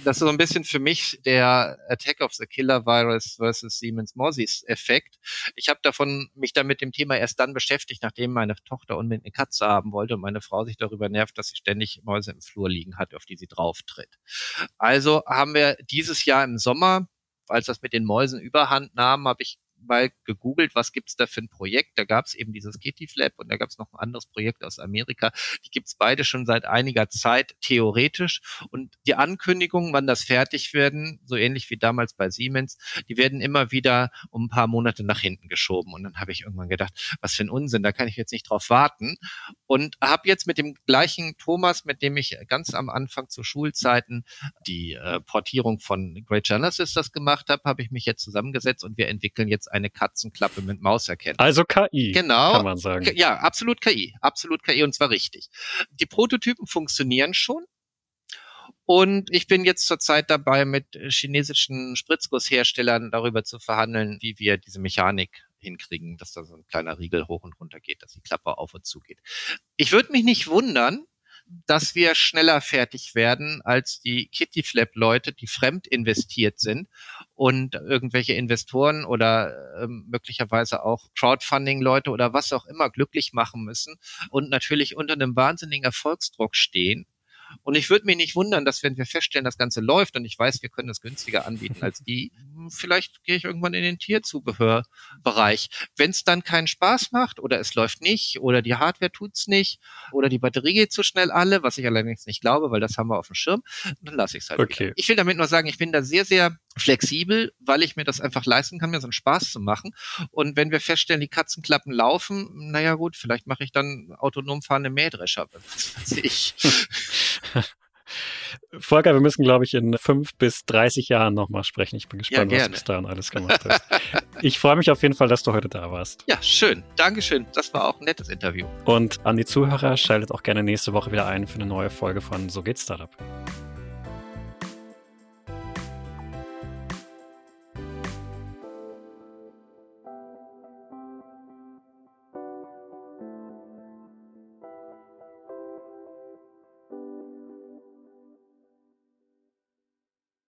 Das ist so ein bisschen für mich der Attack of the Killer Virus versus Siemens Mossis Effekt. Ich habe davon mich dann mit dem Thema erst dann beschäftigt, nachdem meine Tochter unbedingt eine Katze haben wollte und meine Frau sich darüber nervt, dass sie ständig Mäuse im Flur liegen hat, auf die sie drauf tritt. Also haben wir dieses Jahr im Sommer als das mit den Mäusen überhand nahm, habe ich mal gegoogelt, was gibt's da für ein Projekt. Da gab es eben dieses Kitty Flap und da gab es noch ein anderes Projekt aus Amerika. Die gibt's beide schon seit einiger Zeit theoretisch. Und die Ankündigungen, wann das fertig werden, so ähnlich wie damals bei Siemens, die werden immer wieder um ein paar Monate nach hinten geschoben. Und dann habe ich irgendwann gedacht, was für ein Unsinn, da kann ich jetzt nicht drauf warten. Und habe jetzt mit dem gleichen Thomas, mit dem ich ganz am Anfang zu Schulzeiten die äh, Portierung von Great Genesis das gemacht habe, habe ich mich jetzt zusammengesetzt und wir entwickeln jetzt eine Katzenklappe mit Mauserkennung. Also KI, genau, kann man sagen. Ja, absolut KI, absolut KI und zwar richtig. Die Prototypen funktionieren schon. Und ich bin jetzt zurzeit dabei, mit chinesischen Spritzgussherstellern darüber zu verhandeln, wie wir diese Mechanik hinkriegen, dass da so ein kleiner Riegel hoch und runter geht, dass die Klappe auf und zu geht. Ich würde mich nicht wundern, dass wir schneller fertig werden als die Kitty Flap Leute, die fremd investiert sind und irgendwelche Investoren oder äh, möglicherweise auch Crowdfunding Leute oder was auch immer glücklich machen müssen und natürlich unter einem wahnsinnigen Erfolgsdruck stehen und ich würde mich nicht wundern, dass wenn wir feststellen, das Ganze läuft und ich weiß, wir können das günstiger anbieten als die, vielleicht gehe ich irgendwann in den Tierzubehörbereich. Wenn es dann keinen Spaß macht oder es läuft nicht oder die Hardware tut's nicht oder die Batterie geht zu schnell alle, was ich allerdings nicht glaube, weil das haben wir auf dem Schirm, dann lasse ich es halt. Okay. Wieder. Ich will damit nur sagen, ich bin da sehr, sehr flexibel, weil ich mir das einfach leisten kann, mir so einen Spaß zu machen. Und wenn wir feststellen, die Katzenklappen laufen, naja gut, vielleicht mache ich dann autonom fahrende Mähdrescher, was weiß ich. Volker, wir müssen, glaube ich, in fünf bis 30 Jahren nochmal sprechen. Ich bin gespannt, ja, was du bis dahin alles gemacht hast. ich freue mich auf jeden Fall, dass du heute da warst. Ja, schön. Dankeschön. Das war auch ein nettes Interview. Und an die Zuhörer, schaltet auch gerne nächste Woche wieder ein für eine neue Folge von So geht Startup.